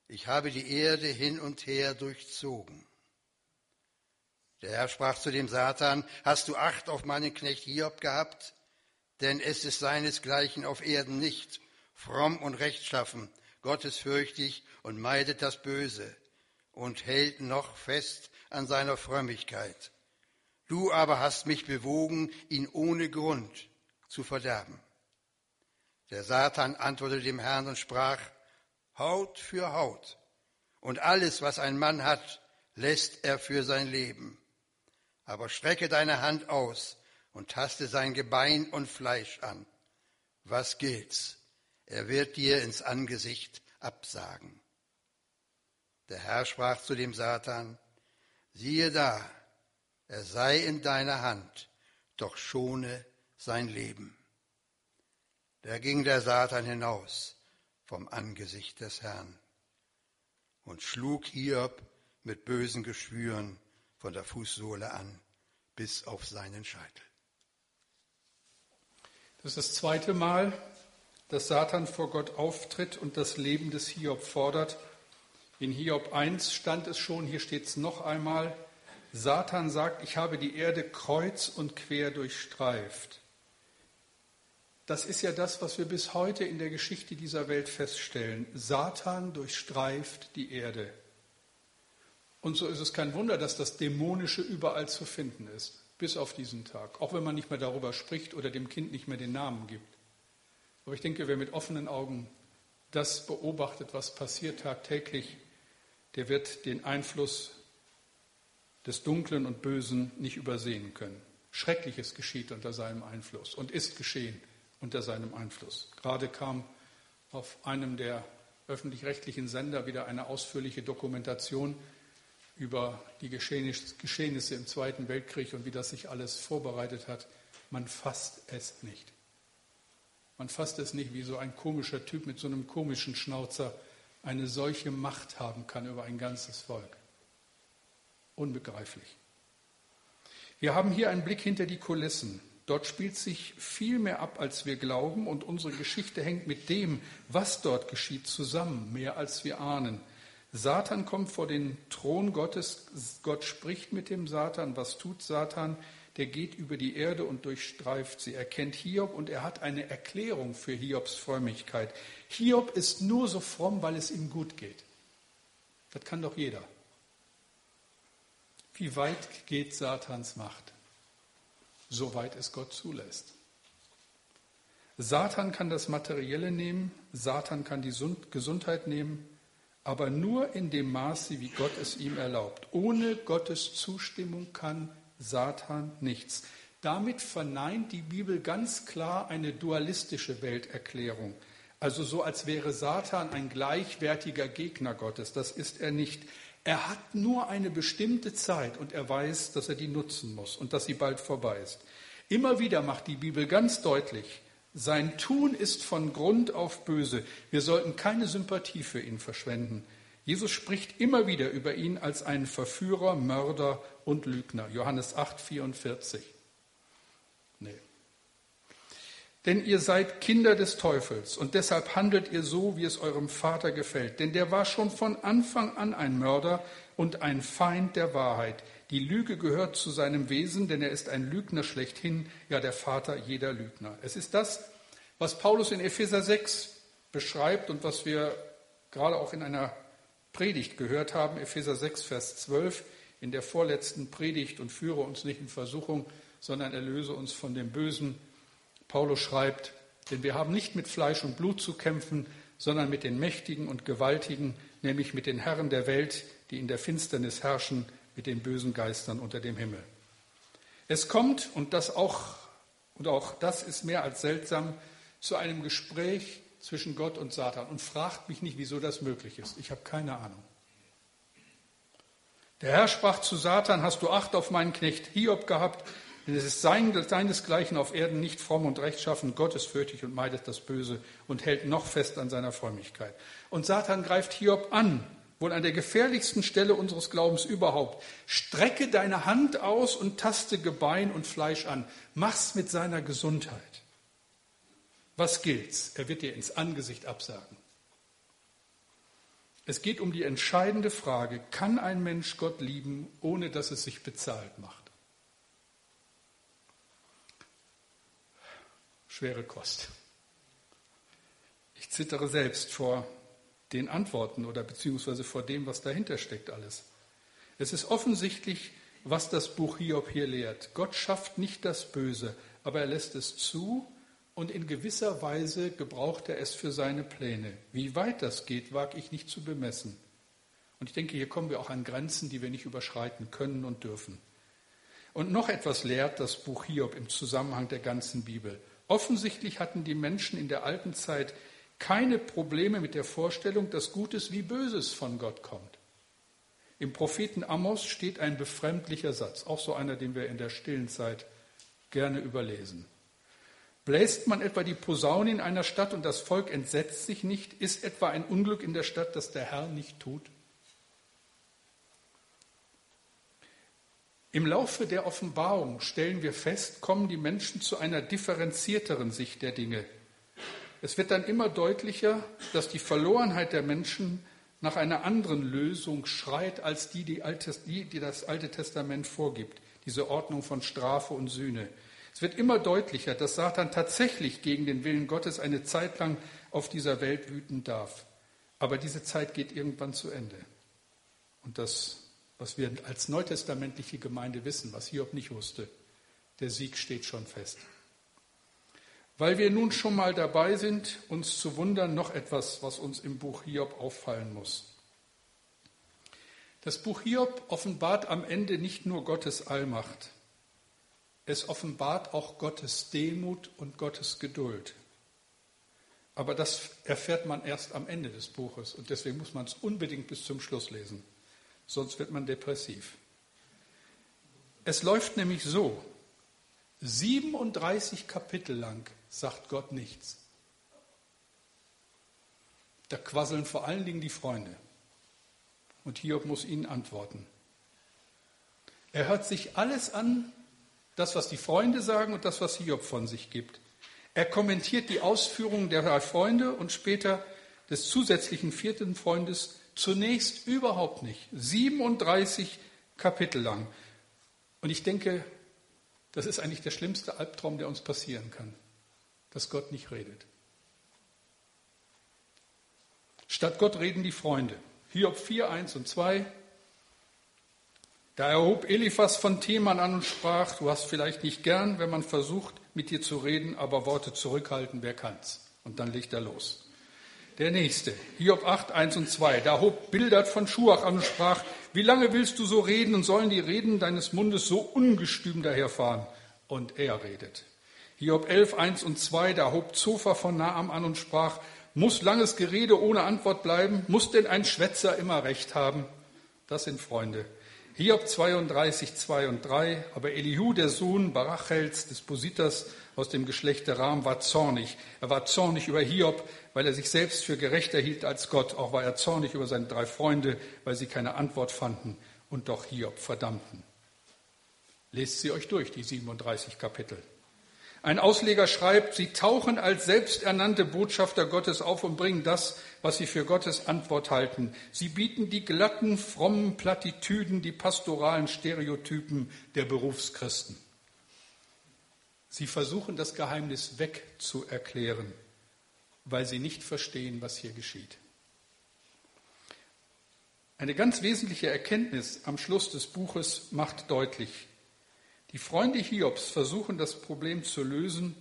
ich habe die Erde hin und her durchzogen. Der Herr sprach zu dem Satan, hast du Acht auf meinen Knecht Hiob gehabt? denn es ist seinesgleichen auf Erden nicht, fromm und rechtschaffen, gottesfürchtig und meidet das Böse und hält noch fest an seiner Frömmigkeit. Du aber hast mich bewogen, ihn ohne Grund zu verderben. Der Satan antwortete dem Herrn und sprach, Haut für Haut. Und alles, was ein Mann hat, lässt er für sein Leben. Aber strecke deine Hand aus und taste sein Gebein und Fleisch an. Was gilt's? Er wird dir ins Angesicht absagen. Der Herr sprach zu dem Satan, siehe da, er sei in deiner Hand, doch schone sein Leben. Da ging der Satan hinaus vom Angesicht des Herrn und schlug Hiob mit bösen Geschwüren von der Fußsohle an bis auf seinen Scheitel. Das ist das zweite Mal, dass Satan vor Gott auftritt und das Leben des Hiob fordert. In Hiob 1 stand es schon, hier steht es noch einmal, Satan sagt, ich habe die Erde kreuz und quer durchstreift. Das ist ja das, was wir bis heute in der Geschichte dieser Welt feststellen. Satan durchstreift die Erde. Und so ist es kein Wunder, dass das Dämonische überall zu finden ist, bis auf diesen Tag, auch wenn man nicht mehr darüber spricht oder dem Kind nicht mehr den Namen gibt. Aber ich denke, wer mit offenen Augen das beobachtet, was passiert tagtäglich, der wird den Einfluss des Dunklen und Bösen nicht übersehen können. Schreckliches geschieht unter seinem Einfluss und ist geschehen unter seinem Einfluss. Gerade kam auf einem der öffentlich-rechtlichen Sender wieder eine ausführliche Dokumentation über die Geschehnisse im Zweiten Weltkrieg und wie das sich alles vorbereitet hat. Man fasst es nicht. Man fasst es nicht, wie so ein komischer Typ mit so einem komischen Schnauzer eine solche Macht haben kann über ein ganzes Volk. Unbegreiflich. Wir haben hier einen Blick hinter die Kulissen. Dort spielt sich viel mehr ab, als wir glauben, und unsere Geschichte hängt mit dem, was dort geschieht, zusammen, mehr als wir ahnen. Satan kommt vor den Thron Gottes, Gott spricht mit dem Satan. Was tut Satan? Der geht über die Erde und durchstreift sie. Er kennt Hiob und er hat eine Erklärung für Hiobs Frömmigkeit. Hiob ist nur so fromm, weil es ihm gut geht. Das kann doch jeder. Wie weit geht Satans Macht? So weit es Gott zulässt. Satan kann das Materielle nehmen, Satan kann die Gesundheit nehmen, aber nur in dem Maße, wie Gott es ihm erlaubt. Ohne Gottes Zustimmung kann Satan nichts. Damit verneint die Bibel ganz klar eine dualistische Welterklärung. Also so, als wäre Satan ein gleichwertiger Gegner Gottes. Das ist er nicht. Er hat nur eine bestimmte Zeit und er weiß, dass er die nutzen muss und dass sie bald vorbei ist. Immer wieder macht die Bibel ganz deutlich, sein Tun ist von Grund auf böse. Wir sollten keine Sympathie für ihn verschwenden. Jesus spricht immer wieder über ihn als einen Verführer, Mörder und Lügner. Johannes 8, 44. Denn ihr seid Kinder des Teufels und deshalb handelt ihr so, wie es eurem Vater gefällt. Denn der war schon von Anfang an ein Mörder und ein Feind der Wahrheit. Die Lüge gehört zu seinem Wesen, denn er ist ein Lügner schlechthin, ja der Vater jeder Lügner. Es ist das, was Paulus in Epheser 6 beschreibt und was wir gerade auch in einer Predigt gehört haben, Epheser 6, Vers 12, in der vorletzten Predigt und führe uns nicht in Versuchung, sondern erlöse uns von dem Bösen Paulus schreibt, denn wir haben nicht mit Fleisch und Blut zu kämpfen, sondern mit den Mächtigen und Gewaltigen, nämlich mit den Herren der Welt, die in der Finsternis herrschen, mit den bösen Geistern unter dem Himmel. Es kommt, und das auch, und auch das ist mehr als seltsam, zu einem Gespräch zwischen Gott und Satan und fragt mich nicht, wieso das möglich ist. Ich habe keine Ahnung. Der Herr sprach zu Satan, hast du Acht auf meinen Knecht Hiob gehabt, denn es ist sein, seinesgleichen auf Erden nicht fromm und rechtschaffen, gottesfürchtig und meidet das Böse und hält noch fest an seiner Frömmigkeit. Und Satan greift Hiob an, wohl an der gefährlichsten Stelle unseres Glaubens überhaupt. Strecke deine Hand aus und taste Gebein und Fleisch an. Mach's mit seiner Gesundheit. Was gilt's? Er wird dir ins Angesicht absagen. Es geht um die entscheidende Frage, kann ein Mensch Gott lieben, ohne dass es sich bezahlt macht? Schwere Kost. Ich zittere selbst vor den Antworten oder beziehungsweise vor dem, was dahinter steckt alles. Es ist offensichtlich, was das Buch Hiob hier lehrt. Gott schafft nicht das Böse, aber er lässt es zu und in gewisser Weise gebraucht er es für seine Pläne. Wie weit das geht, wage ich nicht zu bemessen. Und ich denke, hier kommen wir auch an Grenzen, die wir nicht überschreiten können und dürfen. Und noch etwas lehrt das Buch Hiob im Zusammenhang der ganzen Bibel. Offensichtlich hatten die Menschen in der alten Zeit keine Probleme mit der Vorstellung, dass Gutes wie Böses von Gott kommt. Im Propheten Amos steht ein befremdlicher Satz, auch so einer, den wir in der stillen Zeit gerne überlesen. Bläst man etwa die Posaune in einer Stadt und das Volk entsetzt sich nicht, ist etwa ein Unglück in der Stadt, das der Herr nicht tut? Im Laufe der Offenbarung stellen wir fest, kommen die Menschen zu einer differenzierteren Sicht der Dinge. Es wird dann immer deutlicher, dass die Verlorenheit der Menschen nach einer anderen Lösung schreit als die, die, die, das Alte Testament vorgibt, diese Ordnung von Strafe und Sühne. Es wird immer deutlicher, dass Satan tatsächlich gegen den Willen Gottes eine Zeit lang auf dieser Welt wüten darf. Aber diese Zeit geht irgendwann zu Ende. Und das was wir als neutestamentliche Gemeinde wissen, was Hiob nicht wusste. Der Sieg steht schon fest. Weil wir nun schon mal dabei sind, uns zu wundern, noch etwas, was uns im Buch Hiob auffallen muss. Das Buch Hiob offenbart am Ende nicht nur Gottes Allmacht, es offenbart auch Gottes Demut und Gottes Geduld. Aber das erfährt man erst am Ende des Buches und deswegen muss man es unbedingt bis zum Schluss lesen sonst wird man depressiv. Es läuft nämlich so, 37 Kapitel lang sagt Gott nichts. Da quasseln vor allen Dingen die Freunde. Und Hiob muss ihnen antworten. Er hört sich alles an, das, was die Freunde sagen und das, was Hiob von sich gibt. Er kommentiert die Ausführungen der drei Freunde und später des zusätzlichen vierten Freundes Zunächst überhaupt nicht. 37 Kapitel lang. Und ich denke, das ist eigentlich der schlimmste Albtraum, der uns passieren kann, dass Gott nicht redet. Statt Gott reden die Freunde. Hiob 4, 1 und 2. Da erhob Eliphas von Theman an und sprach, du hast vielleicht nicht gern, wenn man versucht, mit dir zu reden, aber Worte zurückhalten, wer kann's? Und dann legt er los. Der nächste, Hiob 8, 1 und 2. Da hob Bildert von Schuach an und sprach, wie lange willst du so reden und sollen die Reden deines Mundes so ungestüm daherfahren? Und er redet. Hiob 11, 1 und 2, da hob Zofa von Naam an und sprach, muss langes Gerede ohne Antwort bleiben? Muss denn ein Schwätzer immer Recht haben? Das sind Freunde. Hiob 32, 2 und 3, aber Elihu, der Sohn Barachels, des Positers aus dem Geschlecht der Ram, war zornig. Er war zornig über Hiob, weil er sich selbst für gerechter hielt als Gott. Auch war er zornig über seine drei Freunde, weil sie keine Antwort fanden und doch Hiob verdammten. Lest sie euch durch, die 37 Kapitel. Ein Ausleger schreibt, sie tauchen als selbsternannte Botschafter Gottes auf und bringen das, was sie für Gottes Antwort halten. Sie bieten die glatten, frommen Plattitüden, die pastoralen Stereotypen der Berufschristen. Sie versuchen das Geheimnis wegzuerklären, weil sie nicht verstehen, was hier geschieht. Eine ganz wesentliche Erkenntnis am Schluss des Buches macht deutlich, die Freunde Hiobs versuchen das Problem zu lösen,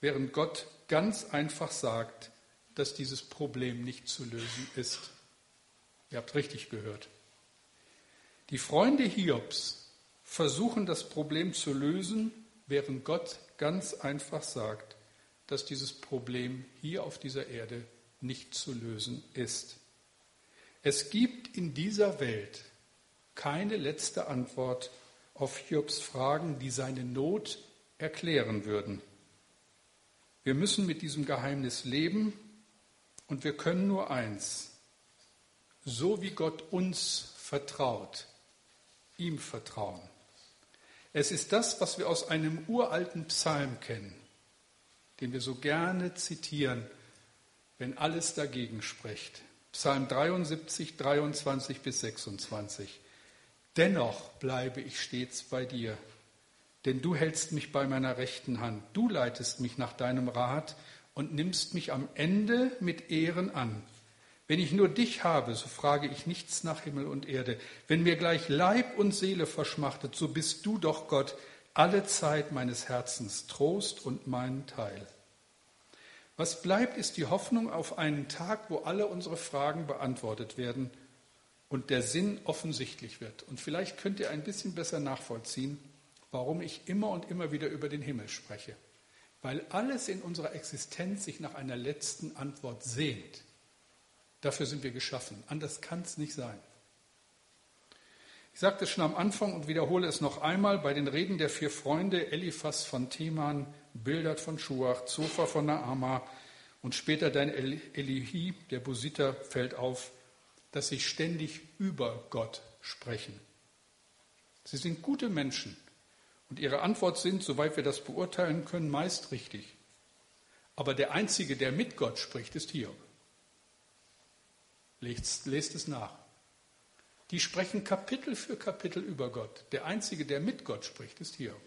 während Gott ganz einfach sagt, dass dieses Problem nicht zu lösen ist. Ihr habt richtig gehört. Die Freunde Hiobs versuchen das Problem zu lösen, während Gott ganz einfach sagt, dass dieses Problem hier auf dieser Erde nicht zu lösen ist. Es gibt in dieser Welt keine letzte Antwort auf Hiobs Fragen, die seine Not erklären würden. Wir müssen mit diesem Geheimnis leben und wir können nur eins, so wie Gott uns vertraut, ihm vertrauen. Es ist das, was wir aus einem uralten Psalm kennen, den wir so gerne zitieren, wenn alles dagegen spricht. Psalm 73, 23 bis 26. Dennoch bleibe ich stets bei dir, denn du hältst mich bei meiner rechten Hand. Du leitest mich nach deinem Rat und nimmst mich am Ende mit Ehren an. Wenn ich nur dich habe, so frage ich nichts nach Himmel und Erde. Wenn mir gleich Leib und Seele verschmachtet, so bist du doch Gott, alle Zeit meines Herzens Trost und mein Teil. Was bleibt, ist die Hoffnung auf einen Tag, wo alle unsere Fragen beantwortet werden und der Sinn offensichtlich wird. Und vielleicht könnt ihr ein bisschen besser nachvollziehen, warum ich immer und immer wieder über den Himmel spreche. Weil alles in unserer Existenz sich nach einer letzten Antwort sehnt. Dafür sind wir geschaffen. Anders kann es nicht sein. Ich sagte es schon am Anfang und wiederhole es noch einmal bei den Reden der vier Freunde, Eliphas von Theman, Bildert von Schuach, Zophar von Naama und später dein Elihi, der Busiter, fällt auf, dass sie ständig über Gott sprechen. Sie sind gute Menschen und ihre Antwort sind, soweit wir das beurteilen können, meist richtig. Aber der Einzige, der mit Gott spricht, ist Hiob. Lest, lest es nach. Die sprechen Kapitel für Kapitel über Gott. Der Einzige, der mit Gott spricht, ist Hiob.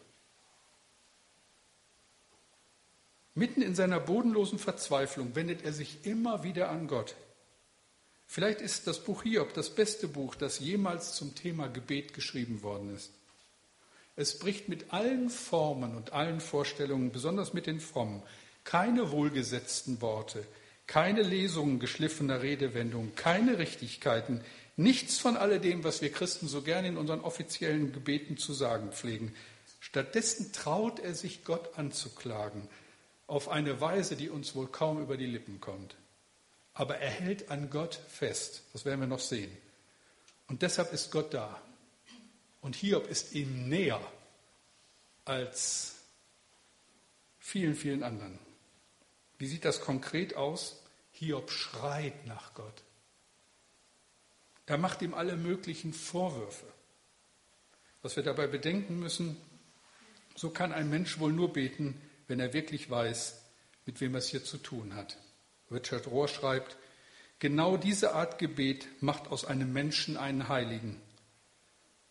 Mitten in seiner bodenlosen Verzweiflung wendet er sich immer wieder an Gott. Vielleicht ist das Buch Hiob das beste Buch, das jemals zum Thema Gebet geschrieben worden ist. Es bricht mit allen Formen und allen Vorstellungen, besonders mit den frommen, keine wohlgesetzten Worte, keine Lesungen geschliffener Redewendungen, keine Richtigkeiten, Nichts von alledem, was wir Christen so gerne in unseren offiziellen Gebeten zu sagen pflegen. Stattdessen traut er sich, Gott anzuklagen, auf eine Weise, die uns wohl kaum über die Lippen kommt. Aber er hält an Gott fest. Das werden wir noch sehen. Und deshalb ist Gott da. Und Hiob ist ihm näher als vielen, vielen anderen. Wie sieht das konkret aus? Hiob schreit nach Gott. Er macht ihm alle möglichen Vorwürfe. Was wir dabei bedenken müssen, so kann ein Mensch wohl nur beten, wenn er wirklich weiß, mit wem er es hier zu tun hat. Richard Rohr schreibt, genau diese Art Gebet macht aus einem Menschen einen Heiligen.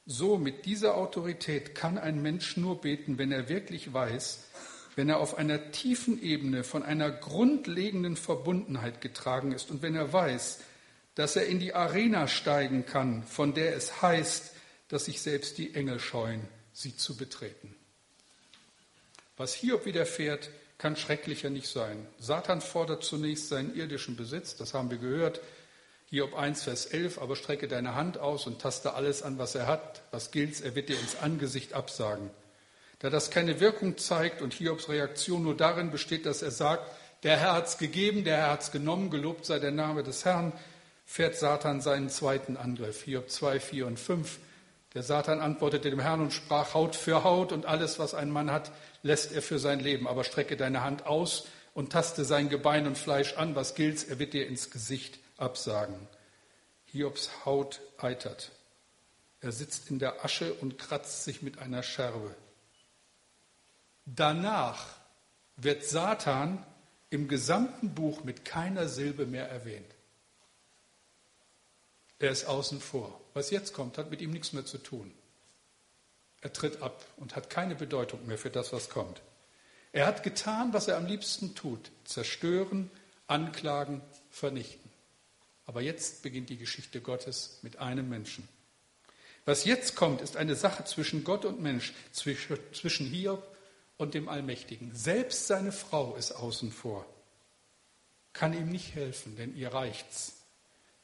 So mit dieser Autorität kann ein Mensch nur beten, wenn er wirklich weiß, wenn er auf einer tiefen Ebene von einer grundlegenden Verbundenheit getragen ist und wenn er weiß, dass er in die Arena steigen kann, von der es heißt, dass sich selbst die Engel scheuen, sie zu betreten. Was Hiob widerfährt, kann schrecklicher nicht sein. Satan fordert zunächst seinen irdischen Besitz, das haben wir gehört. Hiob 1, Vers 11, aber strecke deine Hand aus und taste alles an, was er hat. Was gilt, er wird dir ins Angesicht absagen. Da das keine Wirkung zeigt und Hiobs Reaktion nur darin besteht, dass er sagt, der Herr hat's gegeben, der Herr hat's genommen, gelobt sei der Name des Herrn, fährt Satan seinen zweiten Angriff. Hiob 2, 4 und 5. Der Satan antwortete dem Herrn und sprach Haut für Haut und alles, was ein Mann hat, lässt er für sein Leben. Aber strecke deine Hand aus und taste sein Gebein und Fleisch an. Was gilt's? Er wird dir ins Gesicht absagen. Hiobs Haut eitert. Er sitzt in der Asche und kratzt sich mit einer Scherbe. Danach wird Satan im gesamten Buch mit keiner Silbe mehr erwähnt. Er ist außen vor. Was jetzt kommt, hat mit ihm nichts mehr zu tun. Er tritt ab und hat keine Bedeutung mehr für das, was kommt. Er hat getan, was er am liebsten tut. Zerstören, anklagen, vernichten. Aber jetzt beginnt die Geschichte Gottes mit einem Menschen. Was jetzt kommt, ist eine Sache zwischen Gott und Mensch, zwischen Hiob und dem Allmächtigen. Selbst seine Frau ist außen vor, kann ihm nicht helfen, denn ihr reicht's.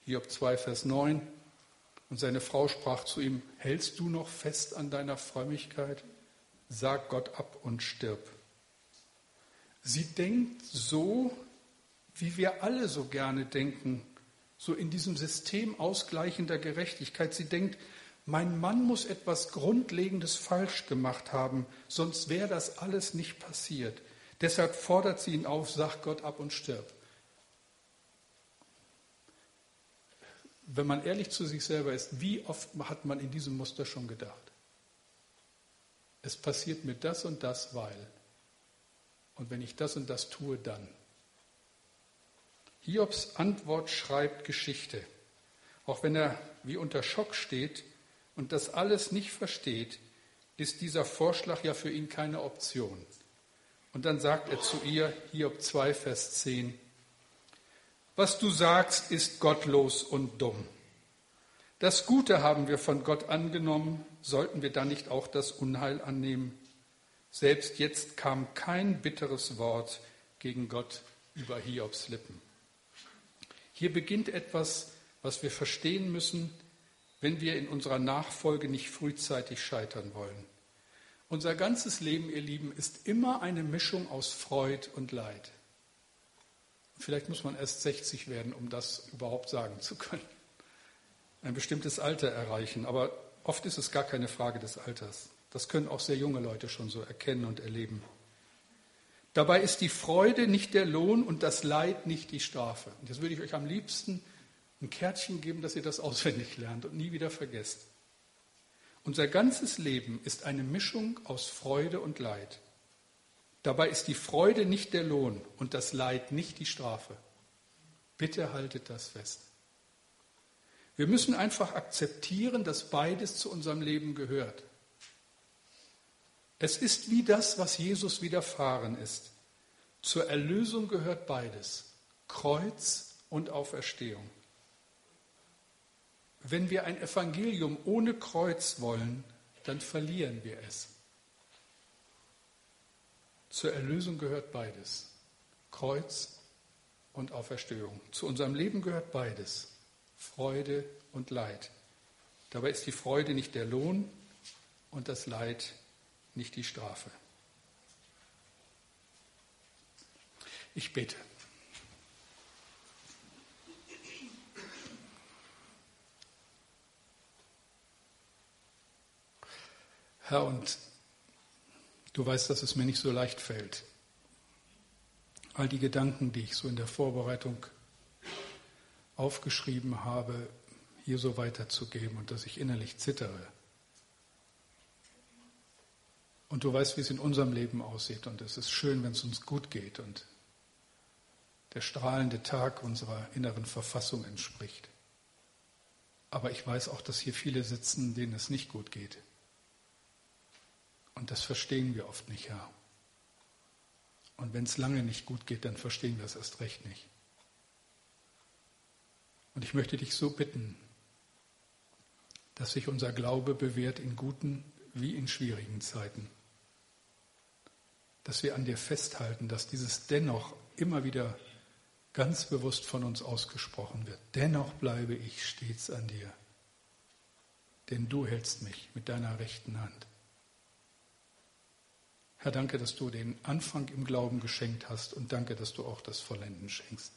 Hiob 2, Vers 9. Und seine Frau sprach zu ihm, hältst du noch fest an deiner Frömmigkeit? Sag Gott ab und stirb. Sie denkt so, wie wir alle so gerne denken, so in diesem System ausgleichender Gerechtigkeit. Sie denkt, mein Mann muss etwas Grundlegendes falsch gemacht haben, sonst wäre das alles nicht passiert. Deshalb fordert sie ihn auf, sag Gott ab und stirb. Wenn man ehrlich zu sich selber ist, wie oft hat man in diesem Muster schon gedacht? Es passiert mir das und das, weil. Und wenn ich das und das tue, dann. Hiobs Antwort schreibt Geschichte. Auch wenn er wie unter Schock steht und das alles nicht versteht, ist dieser Vorschlag ja für ihn keine Option. Und dann sagt er zu ihr, Hiob 2, Vers 10, was du sagst, ist gottlos und dumm. Das Gute haben wir von Gott angenommen, sollten wir dann nicht auch das Unheil annehmen? Selbst jetzt kam kein bitteres Wort gegen Gott über Hiobs Lippen. Hier beginnt etwas, was wir verstehen müssen, wenn wir in unserer Nachfolge nicht frühzeitig scheitern wollen. Unser ganzes Leben, ihr Lieben, ist immer eine Mischung aus Freud und Leid. Vielleicht muss man erst 60 werden, um das überhaupt sagen zu können. Ein bestimmtes Alter erreichen, aber oft ist es gar keine Frage des Alters. Das können auch sehr junge Leute schon so erkennen und erleben. Dabei ist die Freude nicht der Lohn und das Leid nicht die Strafe. Und jetzt würde ich euch am liebsten ein Kärtchen geben, dass ihr das auswendig lernt und nie wieder vergesst. Unser ganzes Leben ist eine Mischung aus Freude und Leid. Dabei ist die Freude nicht der Lohn und das Leid nicht die Strafe. Bitte haltet das fest. Wir müssen einfach akzeptieren, dass beides zu unserem Leben gehört. Es ist wie das, was Jesus widerfahren ist. Zur Erlösung gehört beides, Kreuz und Auferstehung. Wenn wir ein Evangelium ohne Kreuz wollen, dann verlieren wir es. Zur Erlösung gehört beides. Kreuz und Auferstehung. Zu unserem Leben gehört beides. Freude und Leid. Dabei ist die Freude nicht der Lohn und das Leid nicht die Strafe. Ich bete. Herr, und Du weißt, dass es mir nicht so leicht fällt. All die Gedanken, die ich so in der Vorbereitung aufgeschrieben habe, hier so weiterzugeben und dass ich innerlich zittere. Und du weißt, wie es in unserem Leben aussieht und es ist schön, wenn es uns gut geht und der strahlende Tag unserer inneren Verfassung entspricht. Aber ich weiß auch, dass hier viele sitzen, denen es nicht gut geht. Und das verstehen wir oft nicht, Herr. Und wenn es lange nicht gut geht, dann verstehen wir es erst recht nicht. Und ich möchte dich so bitten, dass sich unser Glaube bewährt in guten wie in schwierigen Zeiten. Dass wir an dir festhalten, dass dieses dennoch immer wieder ganz bewusst von uns ausgesprochen wird. Dennoch bleibe ich stets an dir, denn du hältst mich mit deiner rechten Hand. Herr, danke, dass du den Anfang im Glauben geschenkt hast und danke, dass du auch das Vollenden schenkst.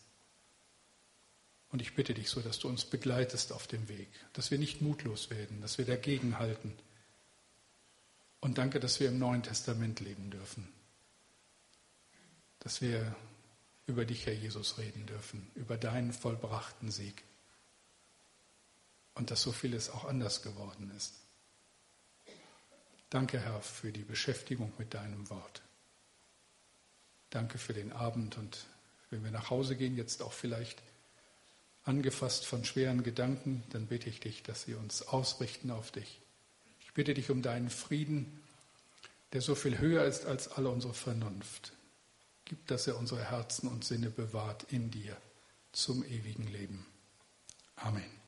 Und ich bitte dich so, dass du uns begleitest auf dem Weg, dass wir nicht mutlos werden, dass wir dagegen halten. Und danke, dass wir im Neuen Testament leben dürfen, dass wir über dich, Herr Jesus, reden dürfen, über deinen vollbrachten Sieg und dass so vieles auch anders geworden ist. Danke, Herr, für die Beschäftigung mit deinem Wort. Danke für den Abend und wenn wir nach Hause gehen, jetzt auch vielleicht angefasst von schweren Gedanken, dann bitte ich dich, dass sie uns ausrichten auf dich. Ich bitte dich um deinen Frieden, der so viel höher ist als alle unsere Vernunft. Gib, dass er unsere Herzen und Sinne bewahrt in dir zum ewigen Leben. Amen.